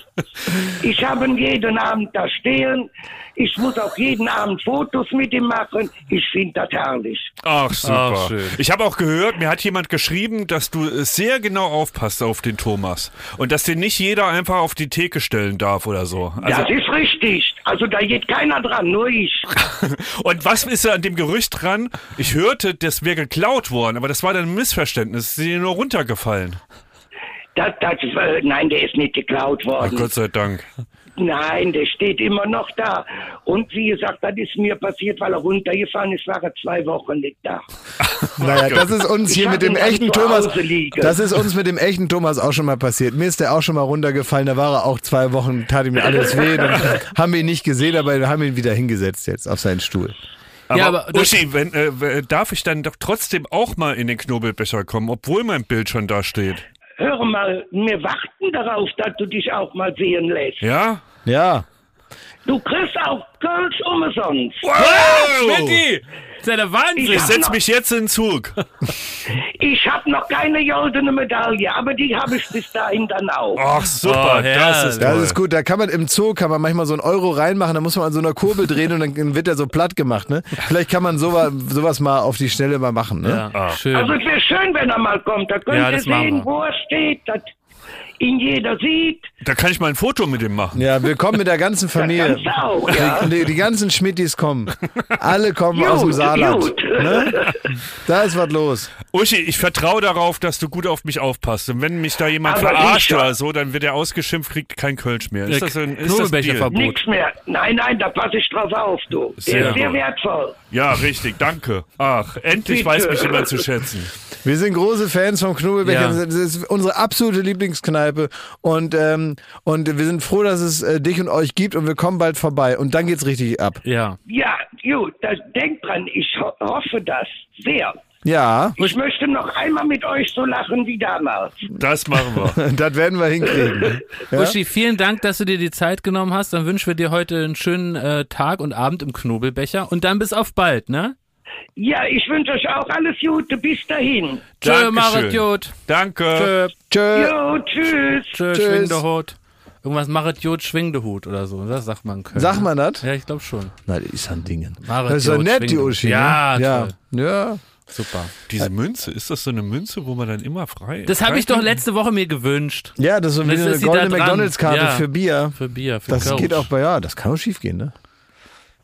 Speaker 4: Ich habe ihn jeden Abend da stehen. Ich muss auch jeden Abend Fotos mit ihm machen. Ich finde das herrlich.
Speaker 3: Ach, super.
Speaker 2: Ach, schön.
Speaker 3: Ich habe auch gehört, mir hat jemand geschrieben, dass du sehr genau aufpasst auf den Thomas. Und dass den nicht jeder einfach auf die Theke stellen darf oder so. Also,
Speaker 4: das ist richtig. Also da geht keiner dran, nur ich.
Speaker 3: und was ist da an dem Gerücht dran? Ich hörte, das wäre geklaut worden, aber das war dann ein Missverständnis. Es ist dir nur runtergefallen.
Speaker 4: Das, das, äh, nein, der ist nicht geklaut
Speaker 3: Ach,
Speaker 4: worden.
Speaker 3: Gott sei Dank.
Speaker 4: Nein, der steht immer noch da. Und wie gesagt, das ist mir passiert, weil er runtergefahren ist, war er zwei Wochen nicht da.
Speaker 1: Naja, das ist uns
Speaker 4: Ich
Speaker 1: hier mit dem echten
Speaker 4: zu
Speaker 1: Thomas. Das ist uns mit dem echten Thomas auch schon mal passiert. Mir ist der auch schon mal runtergefallen. Da war er auch zwei Wochen, tat ihm alles weh. Dann haben wir ihn nicht gesehen, aber wir haben ihn wieder hingesetzt jetzt auf seinen Stuhl.
Speaker 3: Aber,
Speaker 2: Ja, aber
Speaker 3: Uschi, wenn, äh, darf ich dann doch trotzdem auch mal in den Knobelbecher kommen, obwohl mein Bild schon da steht?
Speaker 4: Hör mal, wir warten darauf, dass du dich auch mal sehen lässt.
Speaker 3: Ja?
Speaker 1: Ja.
Speaker 4: Du kriegst auch Kölsch umsonst.
Speaker 2: Schmidti! Ist ja der Wahnsinn!
Speaker 3: Ich setz mich jetzt in den Zug.
Speaker 4: Ich habe noch keine goldene Medaille, aber die habe ich bis dahin dann auch.
Speaker 3: Ach, super,
Speaker 2: Oh,
Speaker 3: das ist
Speaker 1: Das ist gut. Da kann man im Zoo kann man manchmal so einen Euro reinmachen, da muss man an so einer Kurbel drehen und dann wird er so platt gemacht. Ne? Vielleicht kann man sowas, sowas mal auf die Schnelle mal machen. Ne?
Speaker 2: Ja, schön.
Speaker 4: Also es wäre schön, wenn er mal kommt. Da könnt
Speaker 2: Ja,
Speaker 4: ihr
Speaker 2: das machen
Speaker 4: sehen,
Speaker 2: wir.
Speaker 4: wo er steht, dass ihn jeder sieht.
Speaker 3: Da kann ich mal ein Foto mit ihm machen.
Speaker 1: Ja, wir kommen mit der ganzen Familie.
Speaker 4: Auch, ja.
Speaker 1: Die, die ganzen Schmittis kommen. Alle kommen aus dem Saarland. Ne? Da ist was los.
Speaker 3: Uschi, ich vertraue darauf, dass du gut auf mich aufpasst. Und wenn mich da jemand
Speaker 4: Aber
Speaker 3: verarscht oder so, dann wird er ausgeschimpft, kriegt kein Kölsch mehr. Ist das ein, ist das Deal?
Speaker 2: verboten.
Speaker 4: Nix mehr. Nein, nein, da passe ich drauf auf, du.
Speaker 3: Sehr
Speaker 4: ist sehr
Speaker 3: gut.
Speaker 4: wertvoll.
Speaker 3: Ja, richtig, danke. Ach, endlich
Speaker 4: Bitte.
Speaker 3: weiß mich jemand zu schätzen.
Speaker 1: Wir sind große Fans vom Knobelbecher.
Speaker 2: Ja.
Speaker 1: Das ist unsere absolute Lieblingskneipe. Und, ähm, und wir sind froh, dass es äh, dich und euch gibt und wir kommen bald vorbei. Und dann geht's richtig ab.
Speaker 2: Ja.
Speaker 4: Ja, gut, das, denkt dran, ich ho hoffe das sehr.
Speaker 1: Ja,
Speaker 4: Ich möchte noch einmal mit euch so lachen wie damals.
Speaker 3: Das machen wir.
Speaker 1: das werden wir hinkriegen. Ja?
Speaker 2: Uschi, vielen Dank, dass du dir die Zeit genommen hast. Dann wünschen wir dir heute einen schönen äh, Tag und Abend im Knobelbecher und dann bis auf bald, ne?
Speaker 4: Ja, ich wünsche euch auch alles Gute. Bis dahin.
Speaker 2: Tschö. Marit Jod.
Speaker 3: Danke.
Speaker 2: Tschö,
Speaker 1: Tschö.
Speaker 4: Jo, tschüss.
Speaker 2: tschö,
Speaker 1: Tschüss.
Speaker 2: schwing der Hut. Irgendwas Marit Jod, schwing der Hut oder so. Das sagt man in Köln.
Speaker 1: Sag mal das?
Speaker 2: Ja, ich glaube schon.
Speaker 1: Na, ist an Dingen.
Speaker 2: Marit
Speaker 1: Das ist
Speaker 2: Jod,
Speaker 1: nett, die Uschi.
Speaker 2: Ja,
Speaker 1: ne? ja.
Speaker 2: toll.
Speaker 1: Ja.
Speaker 2: Super.
Speaker 3: Diese Münze, ist das so eine Münze, wo man dann immer frei
Speaker 2: Das habe ich doch letzte Woche mir gewünscht.
Speaker 1: Ja, das ist so wie eine
Speaker 2: ist
Speaker 1: goldene. McDonalds-Karte
Speaker 2: Ja.
Speaker 1: für Bier.
Speaker 2: Für Bier, für
Speaker 1: Das
Speaker 2: Kölsch.
Speaker 1: geht auch bei, ja, das kann auch schief gehen, ne?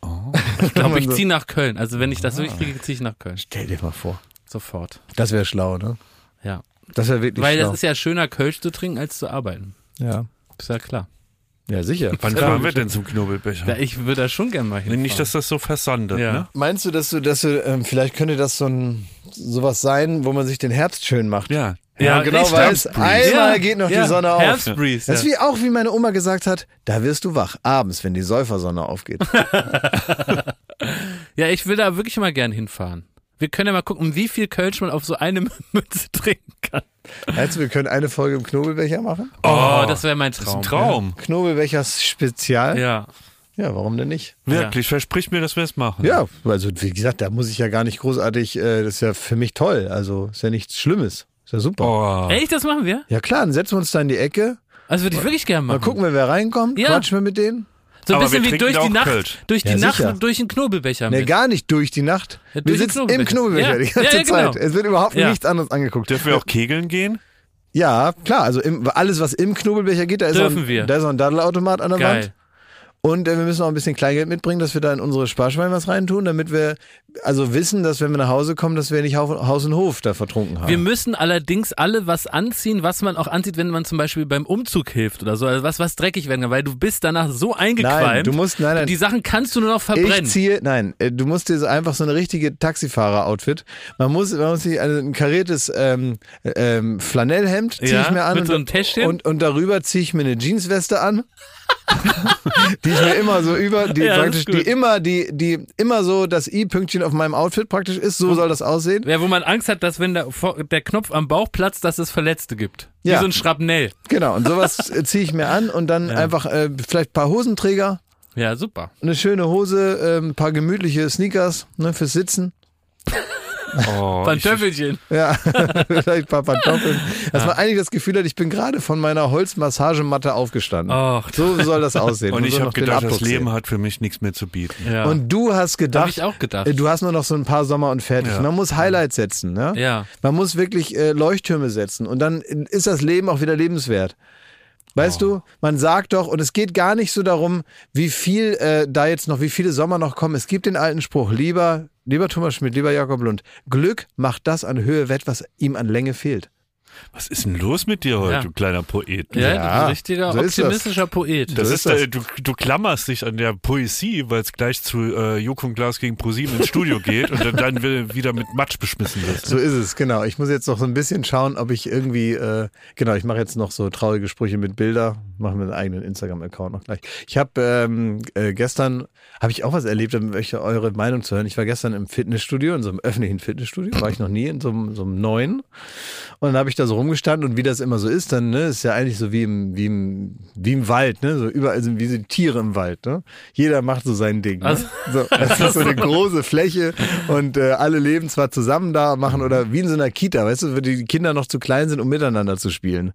Speaker 2: Ich glaube, ich ziehe nach Köln. Also wenn ich
Speaker 1: Ah.
Speaker 2: das wirklich kriege, ziehe ich nach Köln.
Speaker 1: Stell dir mal vor.
Speaker 2: Sofort.
Speaker 1: Das wäre schlau, ne?
Speaker 2: Ja.
Speaker 1: Das wäre wirklich
Speaker 2: Weil
Speaker 1: schlau.
Speaker 2: das ist ja schöner, Kölsch zu trinken, als zu arbeiten.
Speaker 1: ja.
Speaker 2: Ist ja klar.
Speaker 1: ja, sicher.
Speaker 3: Wann
Speaker 1: Klar.
Speaker 3: fahren wir denn zum Knobelbecher?
Speaker 2: Ja, ich würde da schon gerne mal hin.
Speaker 3: Nicht, dass das so versandet,
Speaker 2: Ja.
Speaker 3: ne?
Speaker 1: Meinst du, dass du, dass du, ähm, vielleicht könnte das so ein sowas sein, wo man sich den Herbst schön macht?
Speaker 3: Ja.
Speaker 1: Ja,
Speaker 2: Ja,
Speaker 1: genau
Speaker 2: richtig.
Speaker 1: weiß,
Speaker 3: Herbstbreeze.
Speaker 1: einmal geht noch
Speaker 2: ja,
Speaker 1: die Sonne auf.
Speaker 2: Herbstbreeze.
Speaker 1: Das ist
Speaker 2: Ja.
Speaker 1: wie auch, wie meine Oma gesagt hat, da wirst du wach, abends, wenn die Säufersonne aufgeht.
Speaker 2: ja, ich will da wirklich mal gern hinfahren. Wir können ja mal gucken, wie viel Kölsch man auf so eine Münze trinken kann.
Speaker 1: Meinst du, wir können eine Folge im Knobelbecher machen?
Speaker 2: Oh, das wäre mein
Speaker 3: Das ist
Speaker 2: Traum.
Speaker 3: ein Traum.
Speaker 1: Knobelbechers Spezial?
Speaker 2: Ja.
Speaker 1: Ja, warum denn nicht?
Speaker 3: Wirklich, versprich mir, dass wir es machen.
Speaker 1: Ja, also wie gesagt, da muss ich ja gar nicht großartig, äh, das ist ja für mich toll. Also ist ja nichts Schlimmes. Ist ja super.
Speaker 3: Oh.
Speaker 2: Echt, das machen wir?
Speaker 1: Ja klar, dann setzen wir uns da in die Ecke,
Speaker 2: Also würde ich wirklich gerne machen.
Speaker 1: mal gucken wir, wer reinkommt,
Speaker 2: Ja.
Speaker 1: quatschen wir mit denen.
Speaker 2: So ein
Speaker 3: Aber
Speaker 2: bisschen
Speaker 3: wir
Speaker 2: wie durch die Nacht,
Speaker 3: Kölsch.
Speaker 2: durch die
Speaker 1: Ja,
Speaker 2: Nacht
Speaker 1: sicher.
Speaker 2: durch den Knobelbecher
Speaker 1: Nee,
Speaker 2: mit.
Speaker 1: gar nicht durch die Nacht.
Speaker 2: Ja,
Speaker 1: wir
Speaker 2: durch
Speaker 1: sitzen im
Speaker 2: Knobelbecher.
Speaker 1: Knobelbecher
Speaker 2: Ja.
Speaker 1: die ganze
Speaker 2: Ja, ja, genau.
Speaker 1: Zeit. Es wird überhaupt
Speaker 2: Ja.
Speaker 1: nichts anderes angeguckt.
Speaker 3: Dürfen wir auch kegeln gehen?
Speaker 1: Ja, klar, also im, alles, was im Knobelbecher geht, da ist, auch
Speaker 2: Dürfen
Speaker 1: ein,
Speaker 2: wir.
Speaker 1: da ist auch ein Daddelautomat an der
Speaker 2: Geil.
Speaker 1: Wand. Und äh, wir müssen auch ein bisschen Kleingeld mitbringen, dass wir da in unsere Sparschweine was reintun, damit wir also wissen, dass wenn wir nach Hause kommen, dass wir nicht Haus und Hof da vertrunken haben.
Speaker 2: Wir müssen allerdings alle was anziehen, was man auch anzieht, wenn man zum Beispiel beim Umzug hilft oder so. Also was, was dreckig werden kann, weil du bist danach so eingequalmt.
Speaker 1: Nein, du musst- nein, nein.
Speaker 2: Die Sachen kannst du nur noch
Speaker 1: ich
Speaker 2: verbrennen.
Speaker 1: ziehe, nein, äh, du musst dir einfach so eine richtige Taxifahrer-Outfit. Man muss, man muss sich ein, ein kariertes ähm, ähm, Flanellhemd ziehe
Speaker 2: Ja,
Speaker 1: ich mir an
Speaker 2: mit
Speaker 1: und,
Speaker 2: so einem Täschchen?
Speaker 1: und, und darüber ziehe ich mir eine Jeansweste an. die ich mir immer so über, die
Speaker 2: Ja,
Speaker 1: praktisch, die immer, die, die immer so das I-Pünktchen auf meinem Outfit praktisch ist, so soll das aussehen.
Speaker 2: Ja, wo man Angst hat, dass wenn der, der Knopf am Bauch platzt, dass es Verletzte gibt. Wie
Speaker 1: Ja.
Speaker 2: so ein Schrapnell.
Speaker 1: Genau, und sowas äh, ziehe ich mir an und dann einfach äh, vielleicht ein paar Hosenträger,
Speaker 2: Ja, super.
Speaker 1: eine schöne Hose, äh, ein paar gemütliche Sneakers ne, fürs Sitzen.
Speaker 3: Oh,
Speaker 2: Pantoffelchen.
Speaker 1: Ja, vielleicht ein paar Pantoffeln. Dass man eigentlich das Gefühl hat, ich bin gerade von meiner Holzmassagematte aufgestanden.
Speaker 2: Ach,
Speaker 1: So soll das aussehen.
Speaker 3: und ich habe gedacht, das Leben
Speaker 1: sehen.
Speaker 3: hat für mich nichts mehr zu bieten.
Speaker 2: ja.
Speaker 1: Und du hast gedacht,
Speaker 2: Hab ich auch gedacht.
Speaker 1: äh, du hast nur noch so ein paar Sommer und fertig.
Speaker 3: Ja.
Speaker 1: Man muss Highlights setzen. Ne?
Speaker 2: Ja.
Speaker 1: Man muss wirklich äh, Leuchttürme setzen und dann ist das Leben auch wieder lebenswert. Weißt du, man sagt doch, und es geht gar nicht so darum, wie viel äh, da jetzt noch, wie viele Sommer noch kommen. Es gibt den alten Spruch, lieber, lieber Thomas Schmidt, lieber Jakob Lund, Glück macht das an Höhe wett, was ihm an Länge fehlt.
Speaker 3: Was ist denn los mit dir heute,
Speaker 2: Ja.
Speaker 3: du kleiner Poet?
Speaker 2: ja,
Speaker 1: Ja,
Speaker 2: ein richtiger
Speaker 1: so ist das.
Speaker 2: optimistischer Poet.
Speaker 3: Das
Speaker 1: So
Speaker 3: ist,
Speaker 1: das.
Speaker 3: du, du klammerst dich an der Poesie, weil es gleich zu äh, Joko und Glas gegen ProSieben ins Studio geht und dann, dann will- wieder mit Matsch beschmissen wirst.
Speaker 1: So ist es, genau. Ich muss jetzt noch so ein bisschen schauen, ob ich irgendwie, äh, genau, ich mache jetzt noch so traurige Sprüche mit Bilder, machen wir einen eigenen Instagram-Account noch gleich. Ich habe ähm, äh, gestern, habe ich auch was erlebt, um euch eure Meinung zu hören. Ich war gestern im Fitnessstudio, in so einem öffentlichen Fitnessstudio, war ich noch nie, in so einem, so einem neuen. Und dann habe ich da so rumgestanden und wie das immer so ist, dann ne, ist ja eigentlich so wie im, wie im, wie im Wald, ne? So überall sind wie so Tiere im Wald, ne? Jeder macht so sein Ding. Ne?
Speaker 2: Also-
Speaker 1: So, das ist so eine große Fläche und äh, alle leben zwar zusammen da, machen oder wie in so einer Kita, weißt du, wo die Kinder noch zu klein sind, um miteinander zu spielen.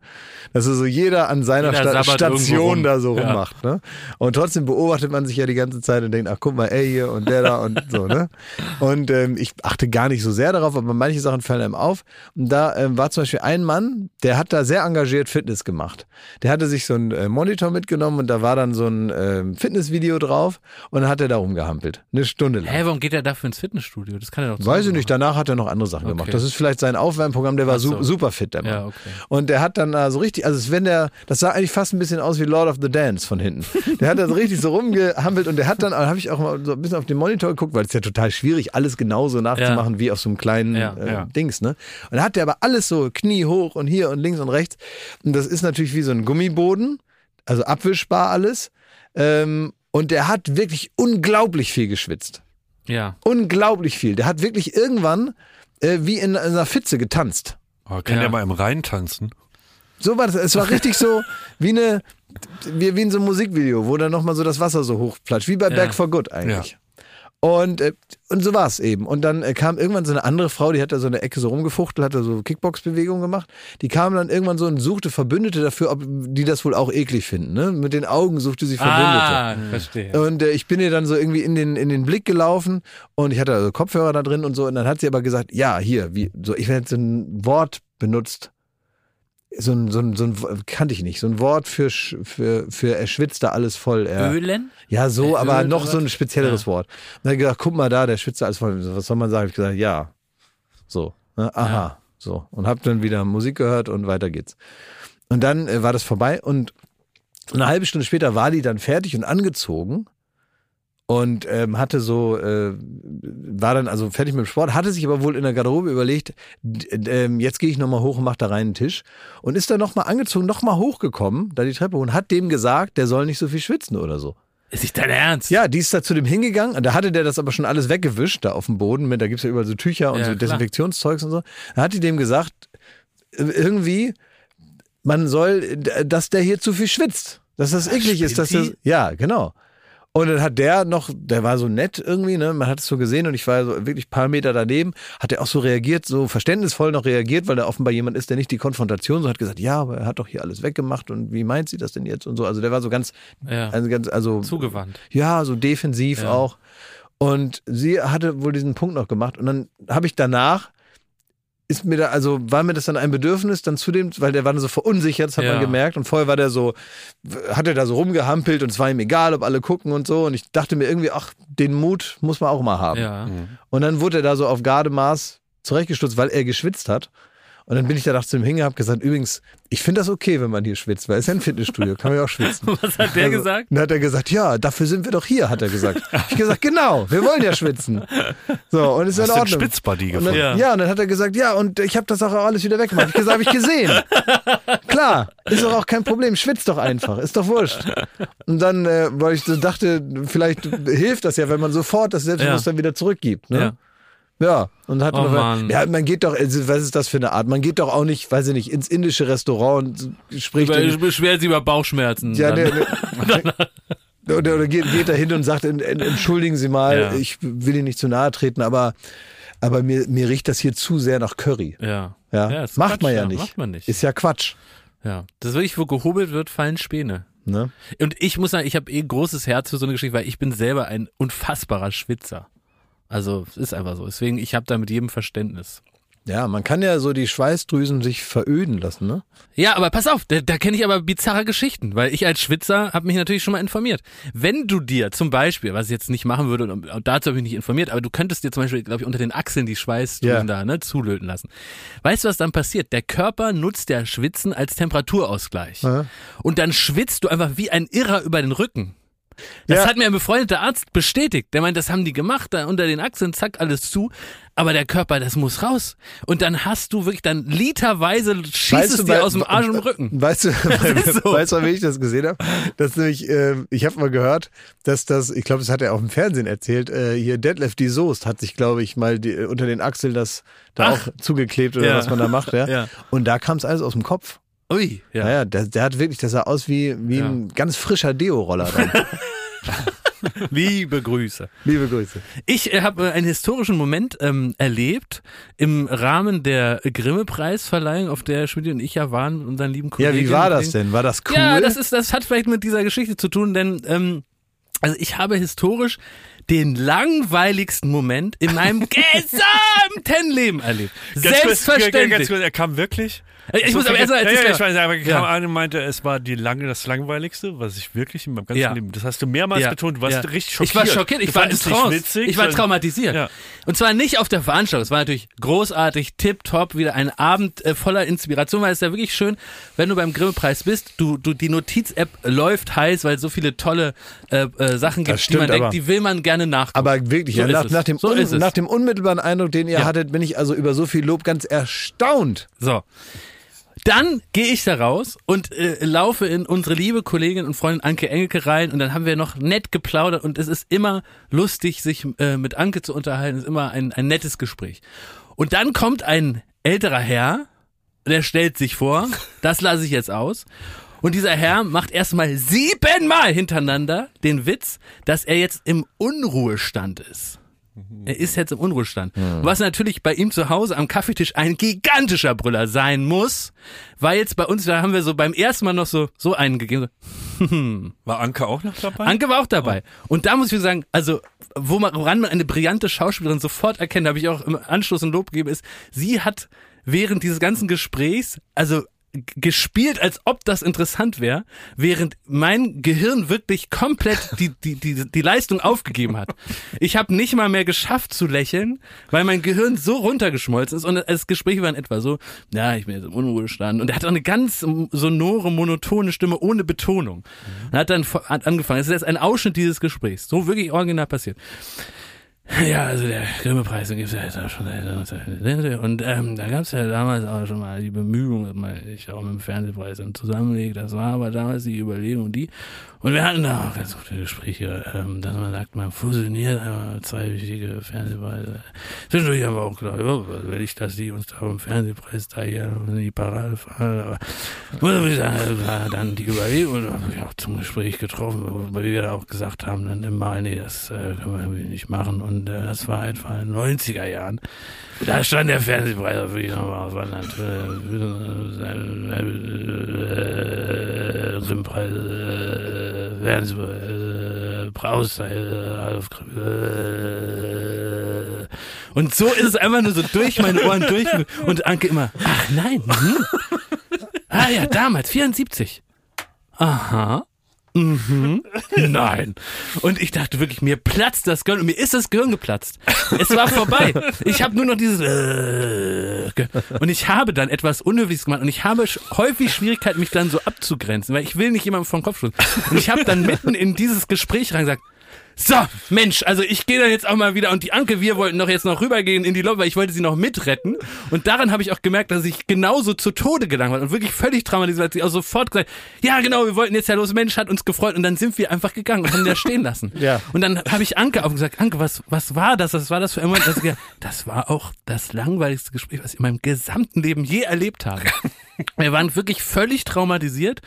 Speaker 1: Dass so jeder an seiner
Speaker 2: Jeder
Speaker 1: Sta
Speaker 2: sabbert irgendwo
Speaker 1: Station da so
Speaker 2: Ja.
Speaker 1: rummacht. Ne? Und trotzdem beobachtet man sich ja die ganze Zeit und denkt, ach guck mal, ey hier und der da und so. Ne? Und ähm, ich achte gar nicht so sehr darauf, aber manche Sachen fallen einem auf. Und da ähm, war zum Beispiel ein Mann, der hat da sehr engagiert Fitness gemacht. Der hatte sich so einen äh, Monitor mitgenommen und da war dann so ein ähm, Fitnessvideo drauf und dann hat er da rumgehampelt. Eine Stunde lang.
Speaker 2: Hä, warum geht er dafür ins Fitnessstudio? Das kann er doch
Speaker 1: Weiß ich nicht, danach hat er noch andere Sachen
Speaker 2: Okay.
Speaker 1: gemacht. Das ist vielleicht sein Aufwärmprogramm, der war
Speaker 2: so.
Speaker 1: su super fit, der Mann.
Speaker 2: Ja, okay.
Speaker 1: Und der hat dann da so richtig, also wenn der, das sah eigentlich fast ein bisschen aus wie Lord of the Dance von hinten. Der hat da so richtig so rumgehampelt und der hat dann, habe ich auch mal so ein bisschen auf den Monitor geguckt, weil es ist ja total schwierig, alles genauso nachzumachen wie auf so einem kleinen
Speaker 2: Ja,
Speaker 1: äh,
Speaker 3: ja.
Speaker 1: Dings, ne? Und da hat der aber alles so Knie hoch und hier und links und rechts. Und das ist natürlich wie so ein Gummiboden, also abwischbar alles. Ähm, und der hat wirklich unglaublich viel geschwitzt.
Speaker 2: Ja.
Speaker 1: Unglaublich viel. Der hat wirklich irgendwann äh, wie in einer Pfütze getanzt.
Speaker 3: Oh, kann
Speaker 2: Ja.
Speaker 3: der mal im Rhein tanzen?
Speaker 1: So war das. Es war richtig so wie eine, wie, wie in so einem Musikvideo, wo dann nochmal so das Wasser so hochplatscht. Wie bei
Speaker 2: Ja.
Speaker 1: Back for Good eigentlich. Und, äh, und so war es eben. Und dann äh, kam irgendwann so eine andere Frau, die hat da so eine Ecke so rumgefuchtelt, hat da so Kickbox-Bewegungen gemacht. Die kam dann irgendwann so und suchte Verbündete dafür, ob die das wohl auch eklig finden. Ne? Mit den Augen suchte sie Verbündete.
Speaker 2: Ah, verstehe.
Speaker 1: Und äh, ich bin ihr dann so irgendwie in den, in den Blick gelaufen und ich hatte also Kopfhörer da drin und so. Und dann hat sie aber gesagt, ja, hier, wie, so, ich werde so ein Wort benutzt. So ein, so ein, so ein, kannte ich nicht, so ein Wort für, für, für er schwitzt da alles voll. Er,
Speaker 2: Ölen?
Speaker 1: ja, so,
Speaker 2: Äh,
Speaker 1: aber
Speaker 2: Öl
Speaker 1: noch
Speaker 2: oder
Speaker 1: so ein spezielleres
Speaker 2: Ja.
Speaker 1: Wort. Und dann hat gesagt, guck mal da, der schwitzt da alles voll. Was soll man sagen? Ich gesagt, ja. So, ne? aha,
Speaker 2: Ja.
Speaker 1: so. Und hab dann wieder Musik gehört und weiter geht's. Und dann äh, war das vorbei und eine halbe Stunde später war die dann fertig und angezogen und ähm, hatte so, äh, war dann also fertig mit dem Sport, hatte sich aber wohl in der Garderobe überlegt, ähm, jetzt gehe ich nochmal hoch und mach da rein einen Tisch und ist dann nochmal angezogen, nochmal hochgekommen, da die Treppe hoch und hat dem gesagt, der soll nicht so viel schwitzen oder so.
Speaker 2: Ist nicht dein Ernst?
Speaker 1: Ja, die ist da zu dem hingegangen und da hatte der das aber schon alles weggewischt, da auf dem Boden. Mit, da gibt's ja überall so Tücher und
Speaker 2: Ja,
Speaker 1: so. Desinfektionszeugs und so. Da hat die dem gesagt, äh, irgendwie, man soll, dass der hier zu viel schwitzt. Dass das eklig ist, dass das. Ja, genau. Und dann hat der noch, der war so nett irgendwie, ne? Man hat es so gesehen und ich war so wirklich ein paar Meter daneben, hat der auch so reagiert, so verständnisvoll noch reagiert, weil da offenbar jemand ist, der nicht die Konfrontation so hat gesagt, ja, aber er hat doch hier alles weggemacht und wie meint sie das denn jetzt und so. Also der war so ganz,
Speaker 2: Ja.
Speaker 1: also ganz, also
Speaker 2: Zugewandt.
Speaker 1: ja, so defensiv
Speaker 2: Ja.
Speaker 1: auch. Und sie hatte wohl diesen Punkt noch gemacht. Und dann habe ich danach, ist mir da, also war mir das dann ein Bedürfnis, dann zu dem, weil der war so verunsichert, das hat
Speaker 2: Ja.
Speaker 1: man gemerkt. Und vorher war der so, hat er da so rumgehampelt und es war ihm egal, ob alle gucken und so. Und ich dachte mir irgendwie, ach, den Mut muss man auch mal haben.
Speaker 2: Ja.
Speaker 1: Und dann wurde er da so auf Gardemaß zurechtgestutzt, weil er geschwitzt hat. Und dann bin ich da nach zu ihm hingehabt gesagt, übrigens, ich finde das okay, wenn man hier schwitzt, weil es ist ja ein Fitnessstudio, kann man ja auch schwitzen.
Speaker 2: Was hat der
Speaker 1: Also,
Speaker 2: gesagt?
Speaker 1: Dann hat er gesagt, ja, dafür sind wir doch hier, hat er gesagt. Ich gesagt, genau, wir wollen ja schwitzen. So, und ist
Speaker 3: Hast
Speaker 1: in Ordnung. Dann,
Speaker 3: gefunden?
Speaker 1: ja.
Speaker 2: Ja.
Speaker 1: und dann hat er gesagt, ja, und ich habe das auch alles wieder weggemacht. Ich gesagt, habe ich gesehen. Klar, ist doch auch kein Problem, schwitzt doch einfach, ist doch wurscht. Und dann, äh, weil ich so dachte, vielleicht hilft das ja, wenn man sofort das Selbstbewusstsein wieder zurückgibt. Ne?
Speaker 2: Ja.
Speaker 1: Ja, und hat
Speaker 2: Oh
Speaker 1: man, ja, man geht doch, also, was ist das für eine Art? Man geht doch auch nicht, weiß ich nicht, ins indische Restaurant und spricht
Speaker 2: Über,
Speaker 1: den-
Speaker 2: beschwert sie über Bauchschmerzen.
Speaker 1: ja,
Speaker 2: dann.
Speaker 1: ne, ne, oder, oder geht, geht da hin und sagt, en- en- entschuldigen Sie mal,
Speaker 2: Ja.
Speaker 1: ich will Ihnen nicht zu nahe treten, aber aber mir, mir riecht das hier zu sehr nach Curry.
Speaker 2: Ja.
Speaker 1: Ja,
Speaker 2: Ja,
Speaker 1: macht
Speaker 2: Quatsch,
Speaker 1: man ja
Speaker 2: ja,
Speaker 1: nicht.
Speaker 2: macht man nicht.
Speaker 1: Ist ja Quatsch.
Speaker 2: Ja. Das ist wirklich, wo gehobelt wird, fallen Späne.
Speaker 1: Ne?
Speaker 2: Und ich muss sagen, ich habe eh großes Herz für so eine Geschichte, weil ich bin selber ein unfassbarer Schwitzer. Also es ist einfach so. Deswegen, ich habe da mit jedem Verständnis.
Speaker 1: Ja, man kann ja so die Schweißdrüsen sich veröden lassen, ne?
Speaker 2: Ja, aber pass auf, da, da kenne ich aber bizarre Geschichten, weil ich als Schwitzer habe mich natürlich schon mal informiert. Wenn du dir zum Beispiel, was ich jetzt nicht machen würde, und, dazu habe ich mich nicht informiert, aber du könntest dir zum Beispiel, glaube ich, unter den Achseln die Schweißdrüsen
Speaker 1: Ja.
Speaker 2: da ne, zulöten lassen. Weißt du, was dann passiert? Der Körper nutzt der Schwitzen als Temperaturausgleich.
Speaker 1: Ja.
Speaker 2: Und dann schwitzt du einfach wie ein Irrer über den Rücken. Das
Speaker 1: Ja.
Speaker 2: hat mir ein befreundeter Arzt bestätigt. Der meint, das haben die gemacht, da unter den Achseln, zack, alles zu. Aber der Körper, das muss raus. Und dann hast du wirklich dann literweise schießt es dir
Speaker 1: weil-
Speaker 2: aus dem Arsch und dem Rücken.
Speaker 1: Weißt du,
Speaker 2: so.
Speaker 1: weißt du, wie ich das gesehen habe? Das nämlich, ähm, ich habe mal gehört, dass das, ich glaube, das hat er auch im Fernsehen erzählt, äh, hier Detlef die Soest hat sich, glaube ich, mal die, äh, unter den Achseln das da
Speaker 2: Ach.
Speaker 1: auch zugeklebt oder
Speaker 2: Ja.
Speaker 1: was man da macht, ja.
Speaker 2: Ja.
Speaker 1: Und da kam es alles aus dem Kopf.
Speaker 2: Ui, ja.
Speaker 1: Naja, der, der hat wirklich, das sah aus wie, wie
Speaker 2: Ja.
Speaker 1: ein ganz frischer Deo-Roller dann.
Speaker 2: Liebe Grüße.
Speaker 1: Liebe Grüße.
Speaker 2: Ich äh, habe einen historischen Moment ähm, erlebt im Rahmen der Grimme-Preisverleihung, auf der Schmidt und ich ja waren mit unseren lieben
Speaker 1: Ja,
Speaker 2: Kollegen.
Speaker 1: wie war das denn? War das cool?
Speaker 2: Ja, das ist, das hat vielleicht mit dieser Geschichte zu tun, denn ähm, also ich habe historisch den langweiligsten Moment in meinem gesamten Leben erlebt.
Speaker 3: Ganz kurz,
Speaker 2: Selbstverständlich.
Speaker 3: Ganz kurz, er kam wirklich.
Speaker 2: Ich muss aber erst mal
Speaker 3: ja,
Speaker 2: erzählen.
Speaker 3: ja, ich weiß, aber er kam
Speaker 2: Ja.
Speaker 3: an und meinte, es war die lange, das langweiligste, was ich wirklich in meinem ganzen
Speaker 2: Ja.
Speaker 3: Leben. Das hast du mehrmals
Speaker 2: Ja,
Speaker 3: betont. Du warst
Speaker 2: ja.
Speaker 3: richtig schockiert.
Speaker 2: Ich war schockiert, ich
Speaker 3: Du
Speaker 2: war in Trance.
Speaker 3: witzig,
Speaker 2: ich war traumatisiert.
Speaker 3: Ja.
Speaker 2: Und zwar nicht auf der Veranstaltung. Es war natürlich großartig, tipptopp, wieder ein Abend äh, voller Inspiration, weil es ist ja wirklich schön, wenn du beim Grimme-Preis bist, du, du, die Notiz-App läuft heiß, weil es so viele tolle äh, äh, Sachen gibt, die
Speaker 1: stimmt,
Speaker 2: man
Speaker 1: aber-
Speaker 2: denkt, die will man gerne nachgucken.
Speaker 1: Aber wirklich,
Speaker 2: So
Speaker 1: nach,
Speaker 2: es.
Speaker 1: nach, dem
Speaker 2: So
Speaker 1: un,
Speaker 2: ist es.
Speaker 1: nach dem unmittelbaren Eindruck, den ihr
Speaker 2: Ja.
Speaker 1: hattet, bin ich also über so viel Lob ganz erstaunt.
Speaker 2: So. Dann gehe ich da raus und äh, laufe in unsere liebe Kollegin und Freundin Anke Engelke rein und dann haben wir noch nett geplaudert und es ist immer lustig, sich äh, mit Anke zu unterhalten, es ist immer ein, ein nettes Gespräch. Und dann kommt ein älterer Herr, der stellt sich vor, das lasse ich jetzt aus. Und dieser Herr macht erstmal siebenmal hintereinander den Witz, dass er jetzt im Unruhestand ist. Er ist jetzt im Unruhestand. Was natürlich bei ihm zu Hause am Kaffeetisch ein gigantischer Brüller sein muss, weil jetzt bei uns, da haben wir so beim ersten Mal noch so, so einen gegeben.
Speaker 3: War Anke auch noch dabei?
Speaker 2: Anke war auch dabei. Und da muss ich sagen, also, wo man, woran man eine brillante Schauspielerin sofort erkennt, habe ich auch im Anschluss ein Lob gegeben, ist, sie hat während dieses ganzen Gesprächs, also gespielt, als ob das interessant wäre, während mein Gehirn wirklich komplett die, die, die, die Leistung aufgegeben hat. Ich habe nicht mal mehr geschafft zu lächeln, weil mein Gehirn so runtergeschmolzen ist und das Gespräch war in etwa so, ja, ich bin jetzt im Unruhestand. Und er hat auch eine ganz sonore, monotone Stimme ohne Betonung. Und hat dann hat angefangen, es ist jetzt ein Ausschnitt dieses Gesprächs, so wirklich original passiert. Ja, also der Grimme-Preis, den gibt's ja jetzt auch schon seit und ähm, da gab's ja damals auch schon mal die Bemühungen, dass man ich auch mit dem Fernsehpreis dann zusammenlegt. Das war aber damals die Überlegung, die und wir hatten da auch ganz gute Gespräche, ähm, dass man sagt, man fusioniert einmal zwei wichtige Fernsehpreise. Zwischendurch haben wir auch gedacht, ja, was will ich, dass die uns da im Fernsehpreis da hier in die Parade fahren. Aber muss ich sagen, das war dann die Überlegung, und habe ich auch zum Gespräch getroffen, weil wir auch gesagt haben, dann immer, nee, das äh, können wir nicht machen. Und äh, das war etwa in den 90er Jahren. Da stand der Fernsehpreis auf jeden Fall, das war natürlich Grimmpreis, äh, Fernsehpreis, äh, Brausteil, äh, äh, und so ist es einfach nur so durch meine Ohren durch und Anke immer, ach nein, mhm. ah ja, damals, 74. Aha. Mhm. Nein. Und ich dachte wirklich, mir platzt das Gehirn und mir ist das Gehirn geplatzt. Es war vorbei. Ich habe nur noch dieses äh, und ich habe dann etwas Unhöfliches gemacht und ich habe häufig Schwierigkeiten, mich dann so abzugrenzen, weil ich will nicht jemandem vom Kopf stoßen. Und ich habe dann mitten in dieses Gespräch rein gesagt, so, Mensch, also ich gehe dann jetzt auch mal wieder und die Anke, wir wollten doch jetzt noch rübergehen in die Lobby, weil ich wollte sie noch mitretten. Und daran habe ich auch gemerkt, dass ich genauso zu Tode gelangt war und wirklich völlig traumatisiert, hat sie auch sofort gesagt, ja genau, wir wollten jetzt ja los, Mensch, hat uns gefreut und dann sind wir einfach gegangen und haben da stehen lassen.
Speaker 1: Ja.
Speaker 2: Und dann habe ich Anke auch gesagt, Anke, was, was war das? Was war das für ein Moment? Also, das war auch das langweiligste Gespräch, was ich in meinem gesamten Leben je erlebt habe. Wir waren wirklich völlig traumatisiert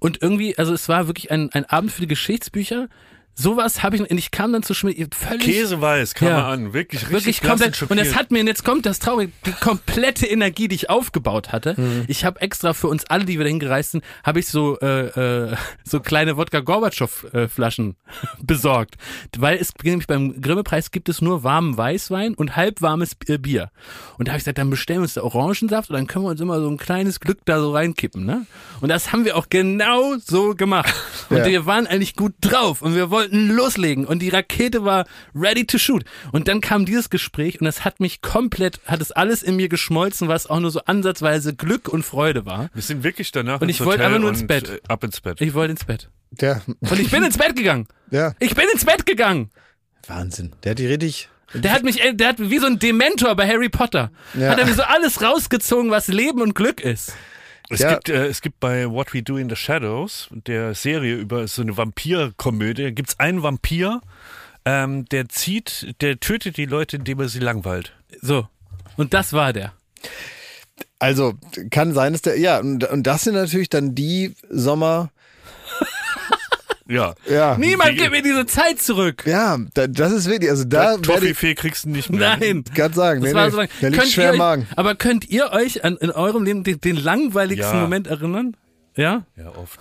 Speaker 2: und irgendwie, also es war wirklich ein, ein Abend für die Geschichtsbücher. Sowas habe ich, und ich kam dann zu Schmidt, völlig.
Speaker 3: Käseweiß, kam
Speaker 2: Ja.
Speaker 3: er an. Wirklich, richtig
Speaker 2: Wirklich komplett. Und es
Speaker 3: schockiert.
Speaker 2: hat mir, und jetzt kommt das Traurige, die komplette Energie, die ich aufgebaut hatte.
Speaker 3: Mhm.
Speaker 2: Ich habe extra für uns alle, die wir dahin gereist sind, habe ich so äh, äh, so kleine Wodka Gorbatschow äh, Flaschen besorgt, weil es nämlich beim Grimme-Preis gibt es nur warmen Weißwein und halbwarmes äh, Bier. Und da habe ich gesagt, dann bestellen wir uns da Orangensaft und dann können wir uns immer so ein kleines Glück da so reinkippen, ne? Und das haben wir auch genau so gemacht. Und
Speaker 1: Ja.
Speaker 2: wir waren eigentlich gut drauf und wir wollten loslegen und die Rakete war ready to shoot. Und dann kam dieses Gespräch und es hat mich komplett, hat es alles in mir geschmolzen, was auch nur so ansatzweise Glück und Freude war.
Speaker 3: Wir sind wirklich danach
Speaker 2: Und
Speaker 3: ins
Speaker 2: ich wollte einfach nur ins Bett.
Speaker 3: äh, Ab ins Bett.
Speaker 2: Ich wollte ins Bett.
Speaker 1: Ja,
Speaker 2: Und ich bin ins Bett gegangen.
Speaker 1: ja,
Speaker 2: Ich bin ins Bett gegangen.
Speaker 1: Wahnsinn. Der hat die richtig.
Speaker 2: Der hat mich, äh, der hat wie so ein Dementor bei Harry Potter.
Speaker 1: Ja.
Speaker 2: Hat er mir so alles rausgezogen, was Leben und Glück ist.
Speaker 3: Es,
Speaker 1: Ja.
Speaker 3: gibt, äh, es gibt bei What We Do in the Shadows, der Serie über so eine Vampirkomödie, gibt es einen Vampir, ähm, der zieht, der tötet die Leute, indem er sie langweilt.
Speaker 2: So. Und das war der.
Speaker 1: Also kann sein, dass der. Ja, und, und das sind natürlich dann die Sommer.
Speaker 3: Ja.
Speaker 1: Ja.
Speaker 2: Niemand gibt mir diese Zeit zurück.
Speaker 1: Ja, da, das ist wirklich. Also da
Speaker 3: Toffifee kriegst du nicht mehr.
Speaker 2: Nein.
Speaker 1: ganz sagen.
Speaker 2: Das
Speaker 1: Nee,
Speaker 2: war
Speaker 1: nee,
Speaker 2: so lang.
Speaker 1: da liegt
Speaker 2: Könnt
Speaker 1: schwer im Magen.
Speaker 2: aber könnt ihr euch an, in eurem Leben den, den langweiligsten
Speaker 3: Ja.
Speaker 2: Moment erinnern? Ja?
Speaker 3: Ja, oft.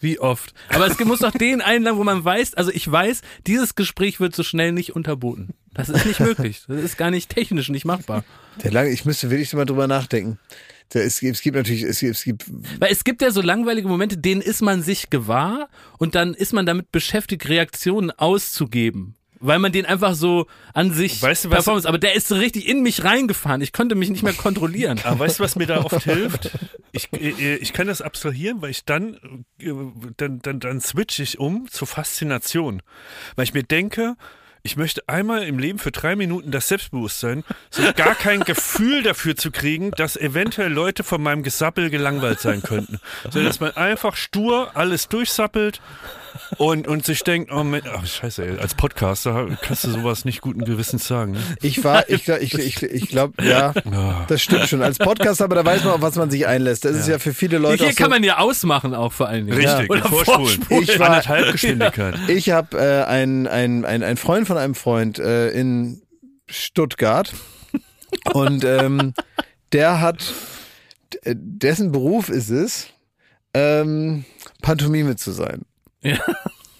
Speaker 2: Wie oft? Aber es muss doch den einladen, wo man weiß, also ich weiß, dieses Gespräch wird so schnell nicht unterboten. Das ist nicht möglich. Das ist gar nicht technisch nicht machbar.
Speaker 1: Der lange, ich müsste wirklich mal drüber nachdenken. Der, es, gibt- es gibt natürlich, es gibt, es gibt
Speaker 2: Weil es gibt ja so langweilige Momente, denen ist man sich gewahr und dann ist man damit beschäftigt, Reaktionen auszugeben. Weil man den einfach so an sich
Speaker 3: Weißt du, was-
Speaker 2: Performance, aber der ist so richtig in mich reingefahren. Ich konnte mich nicht mehr kontrollieren.
Speaker 3: Aber weißt du, was mir da oft hilft? Ich, äh, ich kann das abstrahieren, weil ich dann, äh, dann, dann, dann switch ich um zur Faszination. Weil ich mir denke, ich möchte einmal im Leben für drei Minuten das Selbstbewusstsein, so gar kein Gefühl dafür zu kriegen, dass eventuell Leute von meinem Gesappel gelangweilt sein könnten. Sondern dass man einfach stur alles durchsappelt und, und sich denkt, oh Mensch, ach, scheiße, ey, als Podcaster kannst du sowas nicht guten Gewissens sagen. Ne?
Speaker 1: ich war, ich, ich, ich, ich glaube, ja, das stimmt schon. Als Podcast, aber da weiß man, auf was man sich einlässt. Das ist ja für viele Leute
Speaker 2: Hier
Speaker 1: auch so,
Speaker 2: kann man ja ausmachen auch vor allen Dingen.
Speaker 3: Richtig,
Speaker 2: Oder
Speaker 3: vorspulen.
Speaker 2: vorspulen.
Speaker 1: Ich war-
Speaker 3: Anderthalb Geschwindigkeit.
Speaker 1: Ich habe äh, ein, ein, ein, ein Freund von einem Freund äh, in Stuttgart und ähm, der hat, dessen Beruf ist es, ähm, Pantomime zu sein.
Speaker 2: Ja.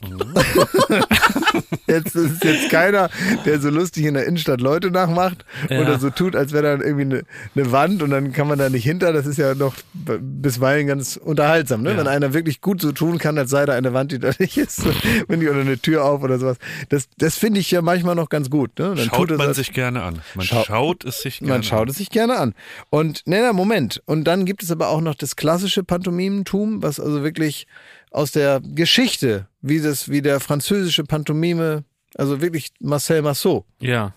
Speaker 1: Jetzt ist jetzt keiner, der so lustig in der Innenstadt Leute nachmacht
Speaker 2: Ja.
Speaker 1: oder so tut, als wäre da irgendwie eine, eine Wand und dann kann man da nicht hinter. Das ist ja noch bisweilen ganz unterhaltsam, ne?
Speaker 2: Ja.
Speaker 1: Wenn einer wirklich gut so tun kann, als sei da eine Wand, die da nicht ist, wenn die oder eine Tür auf oder sowas. Das, das finde ich ja manchmal noch ganz gut. Ne? Dann
Speaker 3: Schaut man
Speaker 1: als-
Speaker 3: sich gerne an. Man
Speaker 1: Schau-
Speaker 3: schaut es sich gerne
Speaker 1: man schaut
Speaker 3: an.
Speaker 1: es sich gerne an. Und, nee, na, Moment. Und dann gibt es aber auch noch das klassische Pantomimentum, was also wirklich aus der Geschichte, wie das, wie der französische Pantomime, also wirklich Marcel Marceau.
Speaker 2: ja.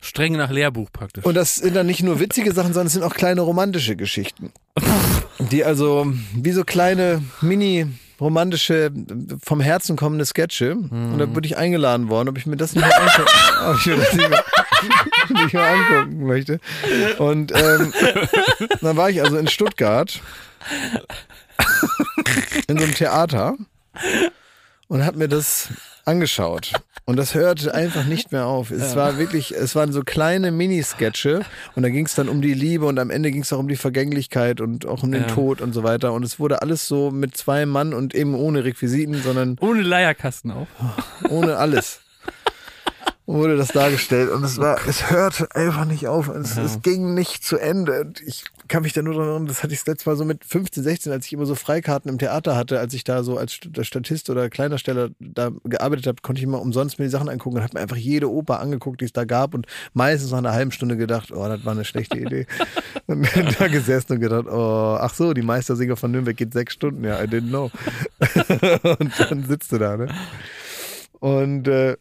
Speaker 2: Streng nach Lehrbuch praktisch.
Speaker 1: Und das sind dann nicht nur witzige Sachen, sondern es sind auch kleine romantische Geschichten. Die also wie so kleine Mini romantische vom Herzen kommende Sketche und da wurde ich eingeladen worden, ob ich mir das nicht mal angucken, ob ich das nicht mal, nicht mal angucken möchte. Und ähm, dann war ich also in Stuttgart in so einem Theater und habe mir das angeschaut. Und das hörte einfach nicht mehr auf. Es war wirklich, es waren so kleine Minisketche und da ging es dann um die Liebe und am Ende ging es auch um die Vergänglichkeit und auch um den
Speaker 2: Ja.
Speaker 1: Tod und so weiter. Und es wurde alles so mit zwei Mann und eben ohne Requisiten, sondern
Speaker 2: Ohne Leierkasten auch.
Speaker 1: ohne alles. Wurde das dargestellt und es war, es hörte einfach nicht auf. Es, es ging nicht zu Ende. Und ich kann mich da nur daran erinnern, das hatte ich das letzte Mal so mit 15, 16, als ich immer so Freikarten im Theater hatte, als ich da so als St- Statist oder Kleinersteller da gearbeitet habe, konnte ich immer umsonst mir die Sachen angucken und habe mir einfach jede Oper angeguckt, die es da gab und meistens nach einer halben Stunde gedacht, oh, das war eine schlechte Idee. und dann da gesessen und gedacht, oh, ach so, die Meistersinger von Nürnberg geht sechs Stunden, ja, I didn't know. und dann sitzt du da, ne? Und äh,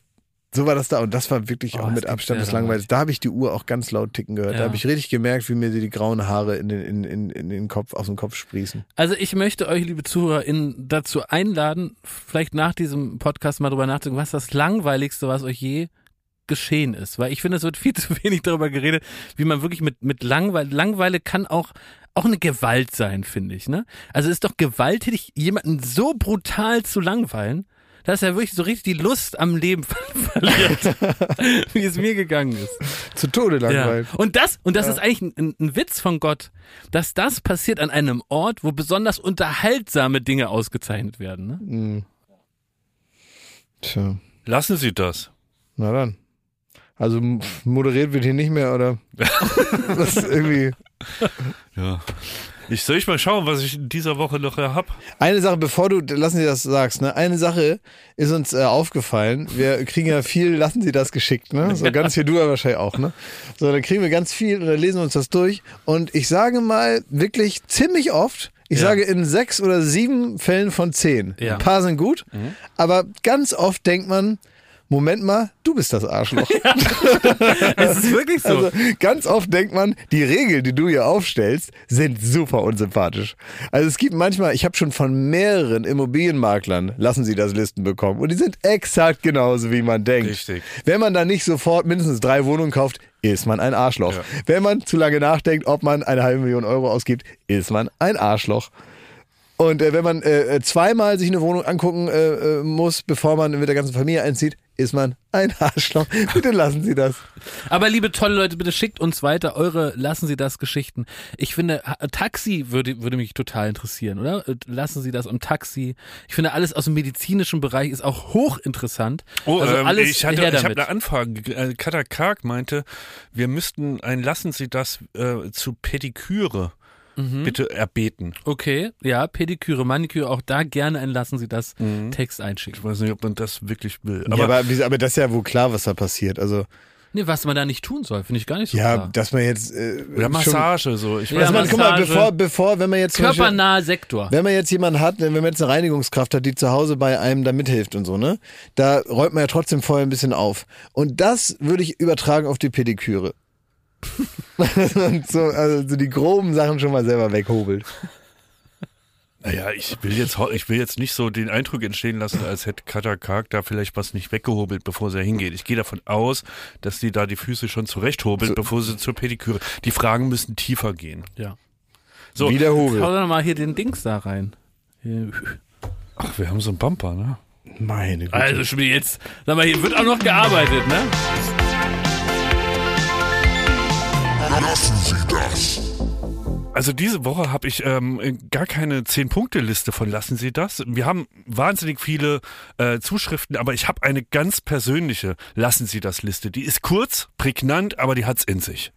Speaker 1: so war das da. Und das war wirklich
Speaker 2: Oh,
Speaker 1: auch mit Abstand das Langweiligste. Da habe ich die Uhr auch ganz laut ticken gehört.
Speaker 2: Ja.
Speaker 1: Da habe ich richtig gemerkt, wie mir die grauen Haare in den, in, in, in den Kopf, aus dem Kopf sprießen.
Speaker 2: Also ich möchte euch, liebe ZuhörerInnen, dazu einladen, vielleicht nach diesem Podcast mal drüber nachzudenken, was das Langweiligste, was euch je geschehen ist. Weil ich finde, es wird viel zu wenig darüber geredet, wie man wirklich mit, mit Langweile, Langweile kann auch, auch eine Gewalt sein, finde ich, ne? Also es ist doch gewalttätig, jemanden so brutal zu langweilen. Dass er wirklich so richtig die Lust am Leben verliert, wie es mir gegangen ist.
Speaker 1: Zu Tode
Speaker 2: Ja.
Speaker 1: langweilt.
Speaker 2: Und das, und das ist eigentlich ein, ein Witz von Gott, dass das passiert an einem Ort, wo besonders unterhaltsame Dinge ausgezeichnet werden. Ne?
Speaker 1: Mhm. Tja,
Speaker 3: Lassen Sie das.
Speaker 1: na dann. Also moderiert wird hier nicht mehr, oder? das ist irgendwie.
Speaker 3: Ja. Ich soll ich mal schauen, was ich in dieser Woche noch hab.
Speaker 1: Eine Sache, bevor du, lassen Sie das sagst, ne? Eine Sache ist uns äh, aufgefallen. Wir kriegen ja viel, lassen Sie das geschickt, ne? So ganz viel, du ja wahrscheinlich auch, ne? So, dann kriegen wir ganz viel und dann lesen wir uns das durch. Und ich sage mal wirklich ziemlich oft, ich
Speaker 2: Ja.
Speaker 1: sage in sechs oder sieben Fällen von zehn.
Speaker 2: Ja.
Speaker 1: Ein paar sind gut, aber ganz oft denkt man, Moment mal, du bist das Arschloch.
Speaker 2: Es ist wirklich so.
Speaker 1: Also ganz oft denkt man, die Regeln, die du hier aufstellst, sind super unsympathisch. Also es gibt manchmal, ich habe schon von mehreren Immobilienmaklern, lassen sie das Listen bekommen. Und die sind exakt genauso, wie man denkt.
Speaker 3: Richtig.
Speaker 1: Wenn man dann nicht sofort mindestens drei Wohnungen kauft, ist man ein Arschloch.
Speaker 3: Ja.
Speaker 1: Wenn man zu lange nachdenkt, ob man eine halbe Million Euro ausgibt, ist man ein Arschloch. Und äh, wenn man äh, äh, zweimal sich eine Wohnung angucken äh, äh, muss, bevor man mit der ganzen Familie einzieht, ist man ein Arschloch. Bitte lassen Sie das.
Speaker 2: Aber liebe tolle Leute, bitte schickt uns weiter eure Lassen Sie das Geschichten. Ich finde, Taxi würde, würde mich total interessieren, oder? Äh, Lassen Sie das am Taxi. Ich finde, alles aus dem medizinischen Bereich ist auch hochinteressant.
Speaker 3: Oh,
Speaker 2: also
Speaker 3: ähm,
Speaker 2: alles
Speaker 3: ich, hatte,
Speaker 2: her
Speaker 3: ich habe eine Anfrage. ge- Katha Karg meinte, wir müssten ein Lassen Sie das äh, zu Pediküre
Speaker 2: Mhm.
Speaker 3: bitte erbeten.
Speaker 2: Okay, ja, Pediküre, Maniküre, auch da gerne ein Lassen Sie das Text einschicken.
Speaker 3: Ich weiß nicht, ob man das wirklich will.
Speaker 1: Aber, ja, aber, aber das ist ja wohl klar, was da passiert. Also
Speaker 2: Nee, was man da nicht tun soll, finde ich gar nicht so
Speaker 1: ja,
Speaker 2: klar.
Speaker 1: dass man jetzt äh,
Speaker 3: oder
Speaker 1: schon,
Speaker 3: Massage, so. Ich
Speaker 2: Ja,
Speaker 3: weiß
Speaker 1: also man,
Speaker 3: nicht.
Speaker 1: guck mal, bevor, bevor, wenn man jetzt
Speaker 2: Körpernaher Sektor.
Speaker 1: wenn man jetzt jemanden hat, wenn man jetzt eine Reinigungskraft hat, die zu Hause bei einem da mithilft und so, ne, da räumt man ja trotzdem vorher ein bisschen auf. Und das würde ich übertragen auf die Pediküre. und so, also so die groben Sachen schon mal selber weghobelt.
Speaker 3: Naja, ich will jetzt, ich will jetzt nicht so den Eindruck entstehen lassen, als hätte Katha Karg da vielleicht was nicht weggehobelt, bevor sie hingeht. Ich gehe davon aus, dass sie da die Füße schon zurechthobelt, bevor sie zur Pediküre. Die Fragen müssen tiefer gehen.
Speaker 2: Ja.
Speaker 3: So,
Speaker 1: Wie der
Speaker 2: Hau
Speaker 1: Hobel.
Speaker 2: doch mal hier den Dings da rein. Hier.
Speaker 3: ach, wir haben so einen Bumper, ne?
Speaker 1: Meine Güte.
Speaker 2: Also schon wieder jetzt, sag mal, hier wird auch noch gearbeitet, ne?
Speaker 5: Lassen Sie das.
Speaker 3: Also diese Woche habe ich ähm, gar keine Zehn-Punkte-Liste von Lassen Sie das. Wir haben wahnsinnig viele äh, Zuschriften, aber ich habe eine ganz persönliche Lassen Sie das Liste. Die ist kurz, prägnant, aber die hat's in sich.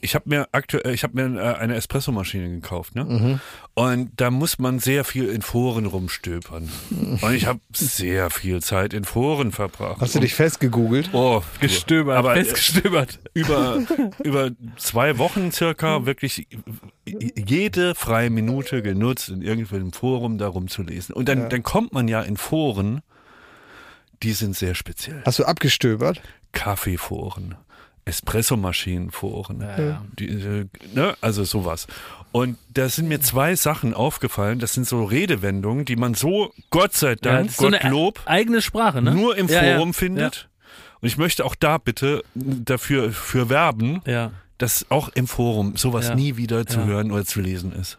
Speaker 3: Ich habe mir aktuell, ich habe mir äh, eine Espressomaschine gekauft, ne? Und da muss man sehr viel in Foren rumstöbern. Und ich habe sehr viel Zeit in Foren verbracht.
Speaker 1: Hast du dich festgegoogelt?
Speaker 3: Oh,
Speaker 2: Gestöbert,
Speaker 3: aber äh,
Speaker 2: festgestöbert.
Speaker 3: über, über zwei Wochen circa wirklich jede freie Minute genutzt, in irgendeinem Forum darum zu lesen. Und dann, dann kommt man ja in Foren, die sind sehr speziell.
Speaker 1: Hast du abgestöbert?
Speaker 3: Kaffeeforen, Espressomaschinenforen,
Speaker 2: ja.
Speaker 3: die, ne? also sowas. Und da sind mir zwei Sachen aufgefallen. Das sind so Redewendungen, die man so, Gott sei
Speaker 2: Ja,
Speaker 3: Dank,
Speaker 2: das ist so
Speaker 3: Gottlob,
Speaker 2: eigene Sprache, ne?
Speaker 3: nur im
Speaker 2: Ja, ja.
Speaker 3: Forum findet. Und ich möchte auch da bitte dafür für werben,
Speaker 2: Ja.
Speaker 3: Dass auch im Forum sowas
Speaker 2: Ja.
Speaker 3: nie wieder zu
Speaker 2: Ja.
Speaker 3: hören oder zu lesen ist.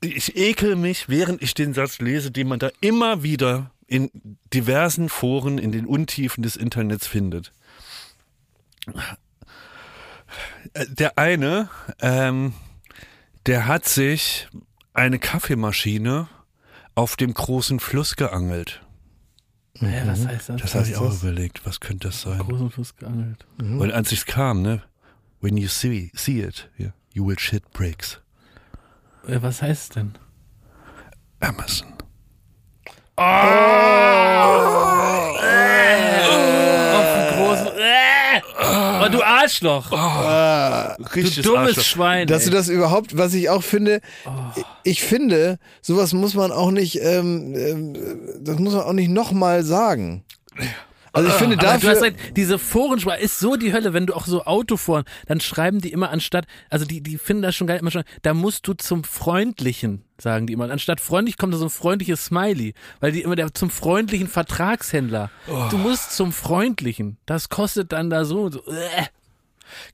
Speaker 3: Ich ekel mich, während ich den Satz lese, den man da immer wieder in diversen Foren in den Untiefen des Internets findet. Äh, Der eine, ähm, der hat sich eine Kaffeemaschine auf dem großen Fluss geangelt.
Speaker 2: Hä, was heißt das?
Speaker 3: Das habe ich auch
Speaker 1: das?
Speaker 3: überlegt, was könnte das sein?
Speaker 2: Großen Fluss geangelt.
Speaker 3: Und als es kam, ne? When you see, see it, yeah, you will shit bricks.
Speaker 2: Äh, Was heißt es denn?
Speaker 3: Amazon.
Speaker 2: Auf Oh, du Arschloch! du
Speaker 3: Richtiges
Speaker 2: dummes
Speaker 3: Arschloch.
Speaker 2: Schwein.
Speaker 1: Dass
Speaker 2: ey.
Speaker 1: du das überhaupt, was ich auch finde,
Speaker 2: Oh.
Speaker 1: ich finde, sowas muss man auch nicht, ähm, ähm, das muss man auch nicht nochmal sagen. Also ich finde
Speaker 2: Aber du hast
Speaker 1: dafür,
Speaker 2: recht, diese Forensprache ist so die Hölle, wenn du auch so Autoforen, dann schreiben die immer anstatt, also die, die finden das schon geil, immer schon, da musst du zum Freundlichen, sagen die immer. Anstatt freundlich kommt da so ein freundliches Smiley, weil die immer der zum freundlichen Vertragshändler.
Speaker 1: Oh.
Speaker 2: Du musst zum Freundlichen. Das kostet dann da so, so äh.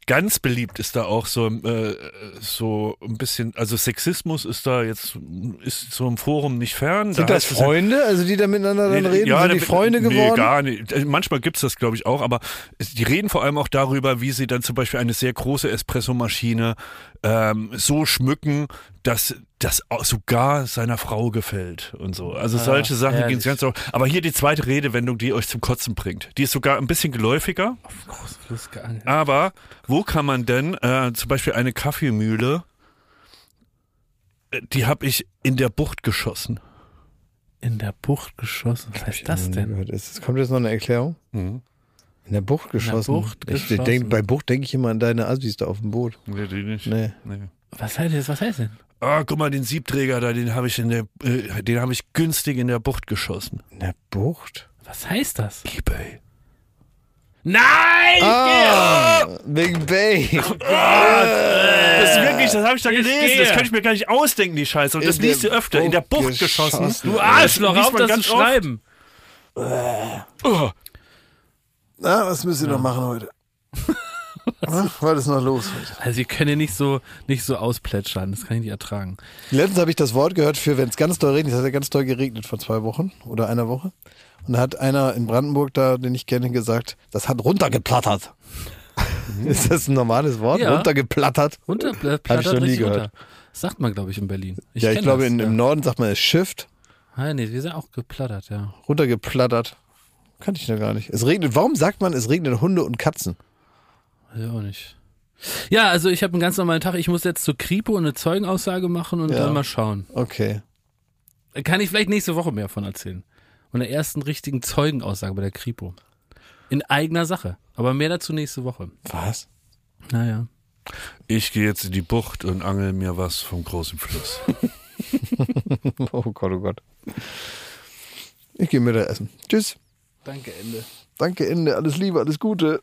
Speaker 3: Ganz beliebt ist da auch so, äh, so ein bisschen, also Sexismus ist da jetzt, ist so im Forum nicht fern.
Speaker 1: Sind
Speaker 3: Da
Speaker 1: das
Speaker 3: es ja-
Speaker 1: Freunde, also die da miteinander dann
Speaker 3: Nee,
Speaker 1: reden?
Speaker 3: ja,
Speaker 1: Sind die Freunde
Speaker 3: nee,
Speaker 1: geworden?
Speaker 3: gar nicht. Äh, Manchmal gibt's das, glaube ich, auch, aber die reden vor allem auch darüber, wie sie dann zum Beispiel eine sehr große Espressomaschine ähm, so schmücken, dass das auch sogar seiner Frau gefällt und so. Also solche Sachen gehen ganz auch. Aber hier die zweite Redewendung, die euch zum Kotzen bringt. Die ist sogar ein bisschen geläufiger.
Speaker 2: Fluss geangelt.
Speaker 3: Aber wo kann man denn äh, zum Beispiel eine Kaffeemühle, äh, die habe ich in der Bucht geschossen.
Speaker 2: In der Bucht geschossen. Was heißt das denn?
Speaker 1: Ist- Kommt jetzt noch eine Erklärung?
Speaker 3: Mhm.
Speaker 1: In der Bucht geschossen.
Speaker 2: Bucht
Speaker 1: ich
Speaker 2: geschossen.
Speaker 1: Denk, bei Bucht denke ich immer an deine Assis da auf dem Boot.
Speaker 3: Nee, die nicht.
Speaker 1: Nee.
Speaker 3: Nee.
Speaker 2: Was heißt das? Was heißt denn?
Speaker 3: Ah, guck mal, den Siebträger da, den habe ich in der, äh, den habe ich günstig in der Bucht geschossen.
Speaker 1: In der Bucht?
Speaker 2: Was heißt das?
Speaker 3: Ebay.
Speaker 2: Nein!
Speaker 1: Ah, Big Bay.
Speaker 3: Das ist wirklich, das habe ich da
Speaker 2: Ich
Speaker 3: gelesen.
Speaker 2: gehe.
Speaker 3: Das kann ich mir gar nicht ausdenken, die Scheiße. Und das
Speaker 1: In der
Speaker 3: liest du öfter. In der
Speaker 1: Bucht
Speaker 3: Bucht geschossen.
Speaker 1: geschossen.
Speaker 2: Du Arschloch, auf
Speaker 3: man
Speaker 2: das zu
Speaker 3: ganz oft.
Speaker 2: schreiben.
Speaker 3: Oh,
Speaker 1: Na, was müsst ihr noch machen heute? Was ist noch los heute?
Speaker 2: Also ihr könnt ja nicht so, nicht so ausplätschern. Das kann ich nicht ertragen.
Speaker 1: Letztens habe ich das Wort gehört für, wenn es ganz doll regnet. Es hat ja ganz doll geregnet vor zwei Wochen oder einer Woche. Und da hat einer in Brandenburg da, den ich kenne, gesagt, das hat runtergeplattert. ist das ein normales Wort?
Speaker 2: Ja.
Speaker 1: Runtergeplattert?
Speaker 2: Runter, äh,
Speaker 1: Hab ich noch nie gehört.
Speaker 2: runter. Das sagt man, glaube ich, in Berlin.
Speaker 1: ja, ich glaube,
Speaker 2: das,
Speaker 1: in,
Speaker 2: ja.
Speaker 1: im Norden sagt man es Shift.
Speaker 2: Ah, nee, wir sind auch geplattert, ja.
Speaker 1: Runtergeplattert. Kannte ich noch gar nicht. Es regnet. Warum sagt man, es regnet Hunde und Katzen?
Speaker 2: Weiß ich auch nicht. Ja, also ich habe einen ganz normalen Tag. Ich muss jetzt zur Kripo eine Zeugenaussage machen und
Speaker 1: Ja.
Speaker 2: dann mal schauen.
Speaker 1: Okay.
Speaker 2: Kann ich vielleicht nächste Woche mehr von erzählen. Von der ersten richtigen Zeugenaussage bei der Kripo. In eigener Sache. Aber mehr dazu nächste Woche.
Speaker 1: Was?
Speaker 2: Naja.
Speaker 3: ich gehe jetzt in die Bucht und angel mir was vom großen Fluss.
Speaker 1: Oh Gott, oh Gott. Ich gehe Mittag essen. Tschüss.
Speaker 2: Danke, Ende.
Speaker 1: Danke, Ende. Alles Liebe, alles Gute.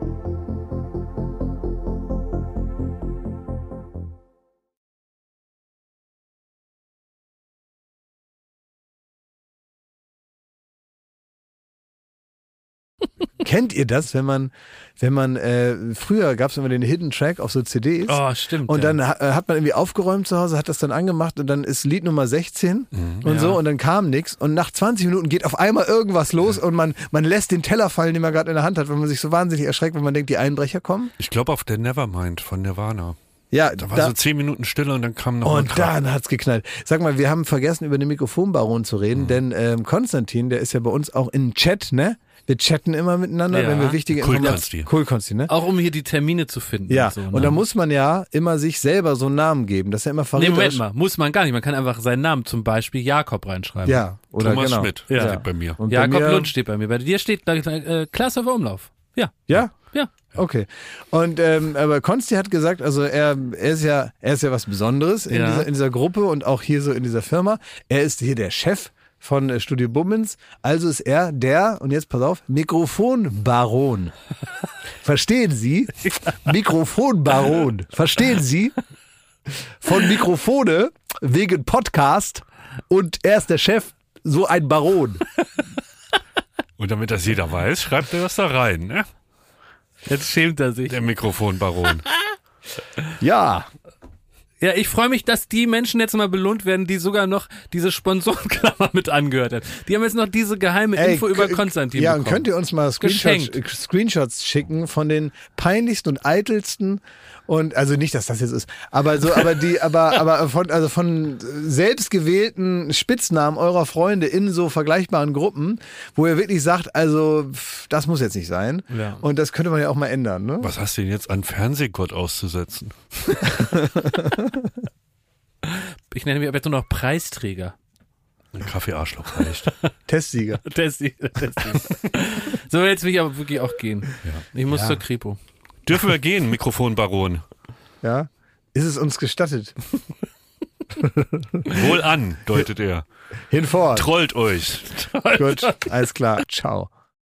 Speaker 1: Kennt ihr das, wenn man, wenn man, äh, früher gab es immer den Hidden Track auf so CDs.
Speaker 2: Oh, stimmt.
Speaker 1: Und
Speaker 2: ja.
Speaker 1: dann ha- äh, hat man irgendwie aufgeräumt zu Hause, hat das dann angemacht und dann ist Lied Nummer 16 und so und dann kam nichts und nach 20 Minuten geht auf einmal irgendwas los und man, man lässt den Teller fallen, den man gerade in der Hand hat, weil man sich so wahnsinnig erschreckt, wenn man denkt, die Einbrecher kommen.
Speaker 3: Ich glaube auf der Nevermind von Nirvana.
Speaker 1: Ja,
Speaker 3: Da war so zehn Minuten Stille und dann kam noch
Speaker 1: und dann hat's geknallt. Sag mal, wir haben vergessen, über den Mikrofonbaron zu
Speaker 2: Mhm.
Speaker 1: reden, denn ähm, Konstantin, der ist ja bei uns auch in Chat, ne? Wir chatten immer miteinander,
Speaker 2: Ja.
Speaker 1: wenn wir wichtige
Speaker 3: Cool,
Speaker 1: Informationen... Cool, Konsti, ne?
Speaker 2: Auch um hier die Termine zu finden.
Speaker 1: Ja,
Speaker 2: Und, so, ne?
Speaker 1: und da muss man ja immer sich selber so einen Namen geben. Das ist ja immer
Speaker 2: Nee,
Speaker 1: verräterisch.
Speaker 2: Moment mal, muss man gar nicht. Man kann einfach seinen Namen, zum Beispiel Jakob reinschreiben.
Speaker 1: Ja, oder
Speaker 3: Thomas
Speaker 1: genau.
Speaker 3: Schmidt
Speaker 2: Ja.
Speaker 3: steht bei mir.
Speaker 1: Und
Speaker 2: Jakob Lund steht bei mir. Bei dir steht äh, Klaas auf Umlauf. Ja,
Speaker 1: Ja?
Speaker 2: ja.
Speaker 1: Okay. Und ähm, aber Konsti hat gesagt, also er, er ist ja, er ist ja was Besonderes in,
Speaker 2: Ja.
Speaker 1: dieser, in dieser Gruppe und auch hier so in dieser Firma. Er ist hier der Chef von äh, Studio Bummens. Also ist er der, und jetzt pass auf, Mikrofonbaron. Verstehen Sie? Mikrofonbaron. Verstehen Sie? Von Mikrofone wegen Podcast und er ist der Chef, so ein Baron.
Speaker 3: Und damit das jeder weiß, schreibt er das da rein, ne?
Speaker 2: Jetzt schämt er sich.
Speaker 3: Der Mikrofonbaron.
Speaker 1: Ja.
Speaker 2: Ja, ich freue mich, dass die Menschen jetzt mal belohnt werden, die sogar noch diese Sponsorenklammer mit angehört haben. Die haben jetzt noch diese geheime Info über Konstantin
Speaker 1: Ja, und
Speaker 2: bekommen.
Speaker 1: könnt ihr uns mal Screenshots, Screenshots schicken von den peinlichsten und eitelsten und also nicht, dass das jetzt ist, aber so, aber die, aber aber von also von selbstgewählten Spitznamen eurer Freunde in so vergleichbaren Gruppen, wo ihr wirklich sagt, also das muss jetzt nicht sein.
Speaker 2: Ja.
Speaker 1: Und das könnte man ja auch mal ändern, ne?
Speaker 3: Was hast du denn jetzt an Fernsehgott auszusetzen?
Speaker 2: Ich nenne mich aber jetzt nur noch Preisträger.
Speaker 3: Ein Kaffeearschloch reicht.
Speaker 1: Testsieger.
Speaker 2: Tessi, Tessi. So, jetzt will ich aber wirklich auch gehen. Ich muss
Speaker 1: Ja.
Speaker 2: zur Kripo.
Speaker 3: Dürfen wir gehen, Mikrofonbaron?
Speaker 1: Ja? Ist es uns gestattet?
Speaker 3: Wohl an, deutet er.
Speaker 1: Hinfort.
Speaker 3: Trollt euch.
Speaker 1: Gut, alles klar. Ciao.